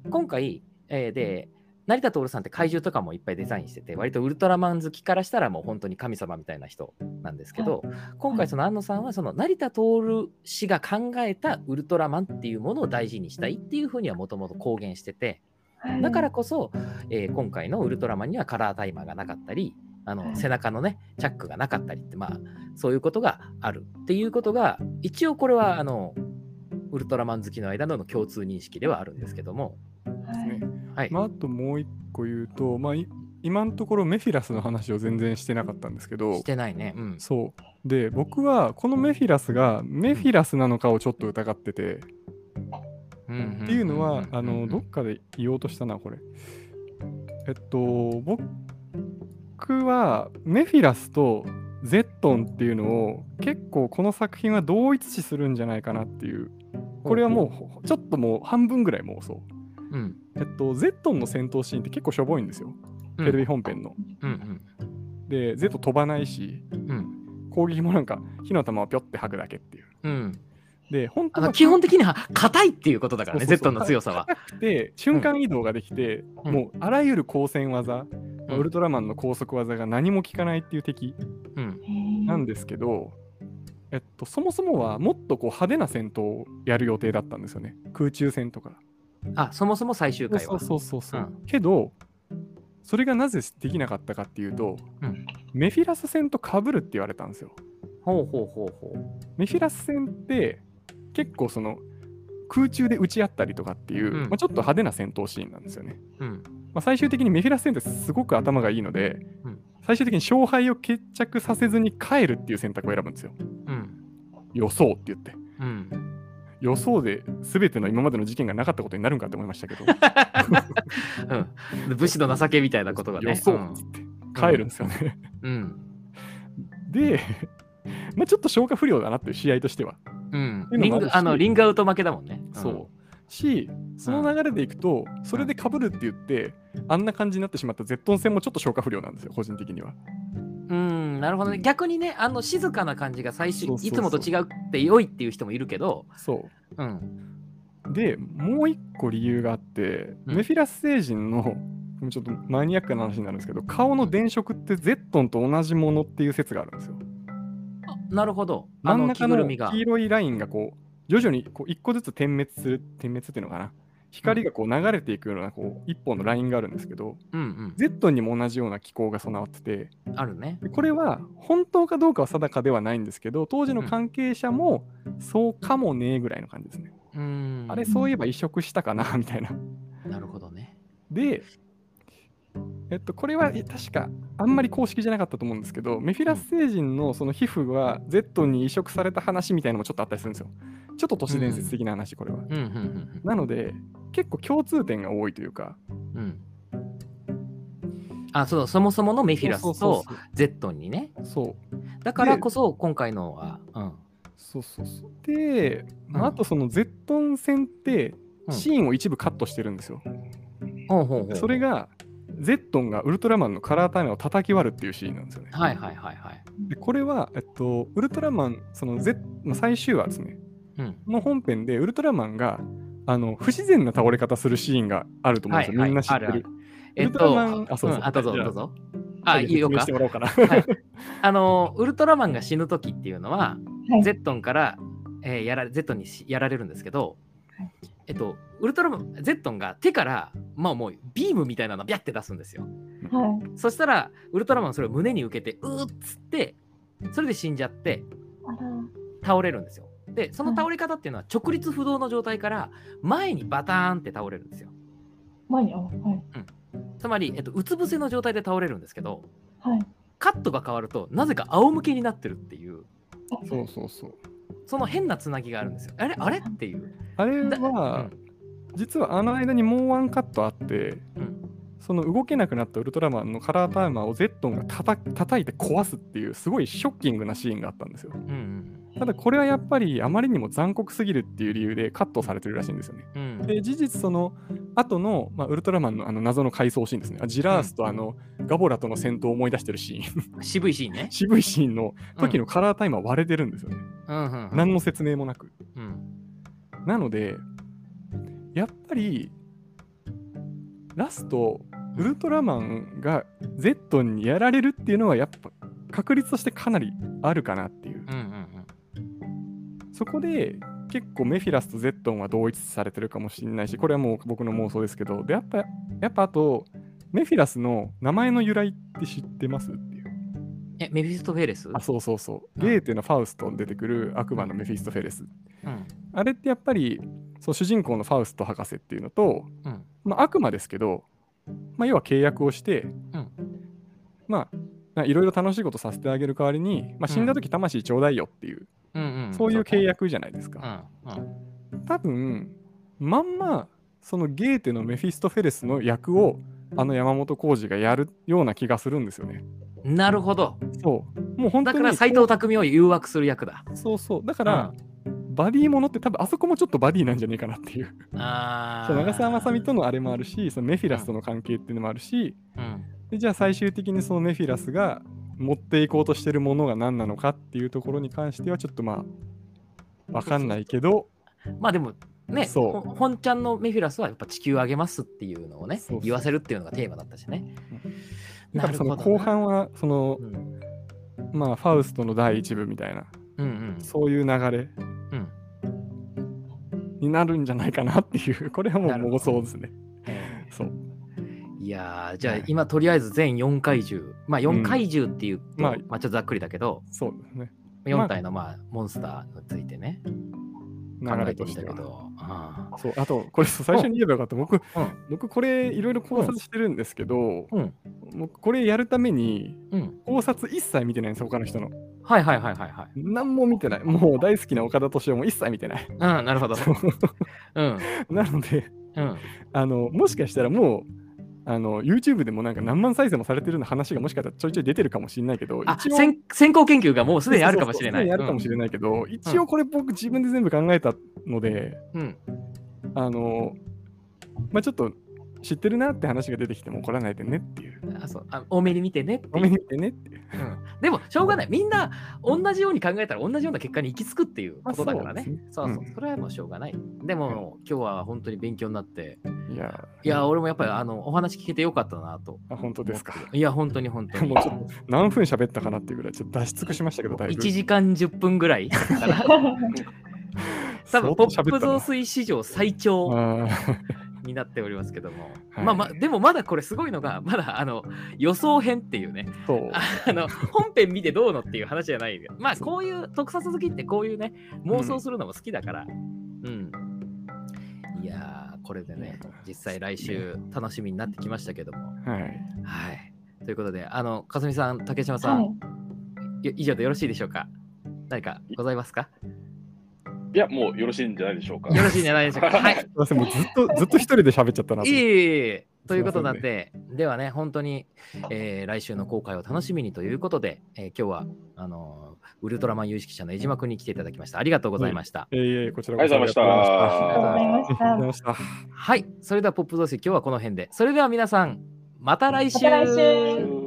今回、えーで、成田徹さんって怪獣とかもいっぱいデザインしてて、割とウルトラマン好きからしたらもう本当に神様みたいな人なんですけど、今回その安野さんはその成田徹氏が考えたウルトラマンっていうものを大事にしたいっていうふうにはもともと公言してて、だからこそ、えー今回のウルトラマンにはカラータイマーがなかったり、あの背中のね、チャックがなかったりって、まあ、そういうことがあるっていうことが、一応これは、あの、ウルトラマン好きの間の共通認識ではあるんですけども、はいねはい。まあ、あともう一個言うと、まあ、い今のところメフィラスの話を全然してなかったんですけどし、てないね。うん。そう。で、僕はこのメフィラスがメフィラスなのかをちょっと疑ってて、っていうのは、あの、どっかで言おうとしたな、これ。ええっと、僕はメフィラスとゼットンっていうのを結構この作品は同一視するんじゃないかなっていう。これはもうちょっともう半分ぐらい妄想。うん。えっと、ゼットンの戦闘シーンって結構しょぼいんですよ。うんテレビ本編の。うんで、ゼット飛ばないし、うん。うん。攻撃もなんか火の玉をぴょって吐くだけっていう。うん。で、本当は基本的には硬いっていうことだからね、そうそうそう Z の強さは。で瞬間移動ができて、うんもうあらゆる光線技、うんウルトラマンの高速技が何も効かないっていう敵なんですけど、えっと、そもそもはもっとこう派手な戦闘をやる予定だったんですよね。空中戦とか。あ、そもそも最終回は。そうそうそうそう。うんけど、それがなぜできなかったかっていうと、うんメフィラス戦と被るって言われたんですよ。ほうほうほうほメフィラス戦って結構その空中で撃ち合ったりとかっていう、うんまあ、ちょっと派手な戦闘シーンなんですよね。う。うん。まあ、最終的にメフィラス戦ってすごく頭がいいので、うん最終的に勝敗を決着させずに帰るっていう選択を選ぶんですよ。うん。予想って言って。うん。予想で全ての今までの事件がなかったことになるんかって思いましたけど、うん。武士の情けみたいなことがね。予想っつって帰るんですよね。うん。で、まあ、ちょっと消化不良だなっていう試合としては。うん。リングあのリングアウト負けだもんね。そう。し、その流れでいくと、それで被るって言って、あんな感じになってしまったゼットン戦もちょっと消化不良なんですよ、個人的には。うん。うん、なるほどね。逆にね、あの静かな感じが最終そうそうそういつもと違うって良いっていう人もいるけど、そうん。う。で、もう一個理由があって、うんメフィラス星人の、ちょっとマニアックな話になるんですけど、顔の電飾ってゼットンと同じものっていう説があるんですよ。あなるほど。真ん中の黄。色いラインがこう、徐々にこう一個ずつ点滅する、点滅っていうのかな。光がこう流れていくようなこう一本のラインがあるんですけど、うんうん。ゼットンにも同じような機構が備わってて、あるね。でこれは本当かどうかは定かではないんですけど当時の関係者もそうかもねぐらいの感じですね、うん。あれそういえば移植したかなみたいななるほどね。でえっとこれはえ確かあんまり公式じゃなかったと思うんですけどメフィラス星人のその皮膚が Z に移植された話みたいなのもちょっとあったりするんですよ。ちょっと都市伝説的な話これは、なので結構共通点が多いというか。うん。うん。あ、そう、そもそものメフィラスとそうゼットンにね。そう。だからこそ今回のは、うん。そうそうそう。で、まあうん。あとその Z 戦ってうん。シーンを一部カットしてるんですよ、ほうほうほう。それがゼットンがウルトラマンのカラータイマーを叩き割るっていうシーンなんですよね。はいはいはいはい。でこれは、えっと、ウルトラマン、その Z、まあ最終話ですね、うん。の本編でウルトラマンがあの不自然な倒れ方するシーンがあると思うんですよ、はいはいみんな知ってる。あるあるえっウルトラマと、ンあそうそううんあ、どうぞどうぞ。あ、いいよか。はいあの、ウルトラマンが死ぬ時っていうのは、はいゼットンから、えーやらゼットンにしやられるんですけど、はいえっと、ウルトラマン、ゼットンが手から、まあもうビームみたいなのをビャって出すんですよ。はい。そしたら、ウルトラマンはそれを胸に受けて、うーっつって、それで死んじゃって。倒れるんですよ。で、その倒れ方っていうのは直立不動の状態から前にバターンって倒れるんですよ。前に、あ、はい。つまり、えっと、うつ伏せの状態で倒れるんですけど、はい。カットが変わると、なぜか仰向けになってるっていう、あそうそうそう。その変なつなぎがあるんですよ。あれ？あれ？っていう。あれだは、実はあの間にもうワンカットあって、うんその動けなくなったウルトラマンのカラータイマーをゼットンがたた叩いて壊すっていうすごいショッキングなシーンがあったんですよ。うんうんただこれはやっぱりあまりにも残酷すぎるっていう理由でカットされてるらしいんですよね。うんで事実その後の、まあ、ウルトラマンのあの謎の回想シーンですね。あジラースとあの、ガボラとの戦闘を思い出してるシーン渋いシーンね。渋いシーンの時のカラータイマー割れてるんですよね。うんうんうん何の説明もなく。うんなのでやっぱりラストウルトラマンがゼットンにやられるっていうのはやっぱ確率としてかなりあるかなっていううんうんそこで結構メフィラスとゼットンは同一視されてるかもしれないしこれはもう僕の妄想ですけどでやっぱやっぱあとメフィラスの名前の由来って知ってますっていう。え、メフィストフェレス？あそうそうそう。うん。ゲーテのファウストに出てくる悪魔のメフィストフェレス。うん。あれってやっぱりそう主人公のファウスト博士っていうのと、うん。まあ、悪魔ですけど、まあ、要は契約をして、うん。まあないろいろ楽しいことさせてあげる代わりに、まあ、死んだ時魂ちょうだいよっていう、うんうんそういう契約じゃないですか。んうん多分まんまそのゲーテのメフィストフェレスの役をあの山本浩二がやるような気がするんですよね。なるほど。そう。もう本当にだから斎藤匠を誘惑する役だ。そうそう。だから、バディものって多分あそこもちょっとバディなんじゃねえかなっていう。あそう長澤まさみとの。のあれもあるし、そのメフィラスとの関係っていうのもあるし、うんでじゃあ最終的にそのメフィラスが持っていこうとしてるものが何なのかっていうところに関してはちょっとまあわかんないけど、まあでもね、そう。ほ本ちゃんのメフィラスはやっぱ地球上げますっていうのをね言わせるっていうのがテーマだったしね。だからその後半はそのうん。まあファウストの第一部みたいなうんうん。そういう流れうん。になるんじゃないかなっていうこれはもう妄想ですね。えーそういやーじゃあはい。今とりあえず全4怪獣まあ4怪獣っていうと、まあまあ、ちょっとざっくりだけど。そうですね。4体のまあモンスターについてね。考流えてれとしては。きたけど。あーそうあとこれ最初に言えばよかった。僕うん。僕これいろいろ考察してるんですけどうん。僕これやるためにうん。考察一切見てないんです他の人の。はいはいはいはいはい。何も見てない。もう大好きな岡田斗司夫も一切見てない。うんなるほど。うん。なのでうん。あのもしかしたらもうあの YouTube でもなんか何万再生もされてるような話がもしかしたらちょいちょい出てるかもしれないけどあ一応先先行研究がもうすでにあるかもしれない。そうそあるかもしれないけど、一応これ僕自分で全部考えたのでうん。あのまあちょっと知ってるなって話が出てきても怒らないでねっていう。あそう。あ多めに見てねっていう。ごめん見てねっていう。うん。でもしょうがない。みんな同じように考えたら同じような結果に行き着くっていうことだからね。まあそうね。そうそう。うん。それはもうしょうがない。でも今日は本当に勉強になって。いや。いや俺もやっぱりあのお話聞けてよかったなと。あ本当ですか？いや本当に本当に。もうちょっと何分喋ったかなっていうぐらいちょっと出し尽くしましたけどだいぶ1時間10分ぐらいかな 多分ポップ増水史上最長になっておりますけども、はい。まあまあでもまだこれすごいのが まだあの予想編っていうね。そう。あの本編見てどうのっていう話じゃない。よまあこういう特撮好きってこういうね妄想するのも好きだから。うん、いやーこれでね実際来週楽しみになってきましたけども。はい。はい。ということであのかすみさん竹島さん、はい。よ以上でよろしいでしょうか。何かございますか？いや、もうよろしいんじゃないでしょうか。よろしいんじゃないでしょうか。はい。すいませんもうずっとずっと一人で喋っちゃったなと。いえいえということなんで、ではね、本当に、えー来週の公開を楽しみにということで、えー今日はあのーウルトラマン有識者の江島君に来ていただきました。ありがとうございました。えいえいこちらありがとうございましたありがとうございました。ありがとうございました。はい、それではポップ増水、今日はこの辺で。それでは皆さん、また来週。また来週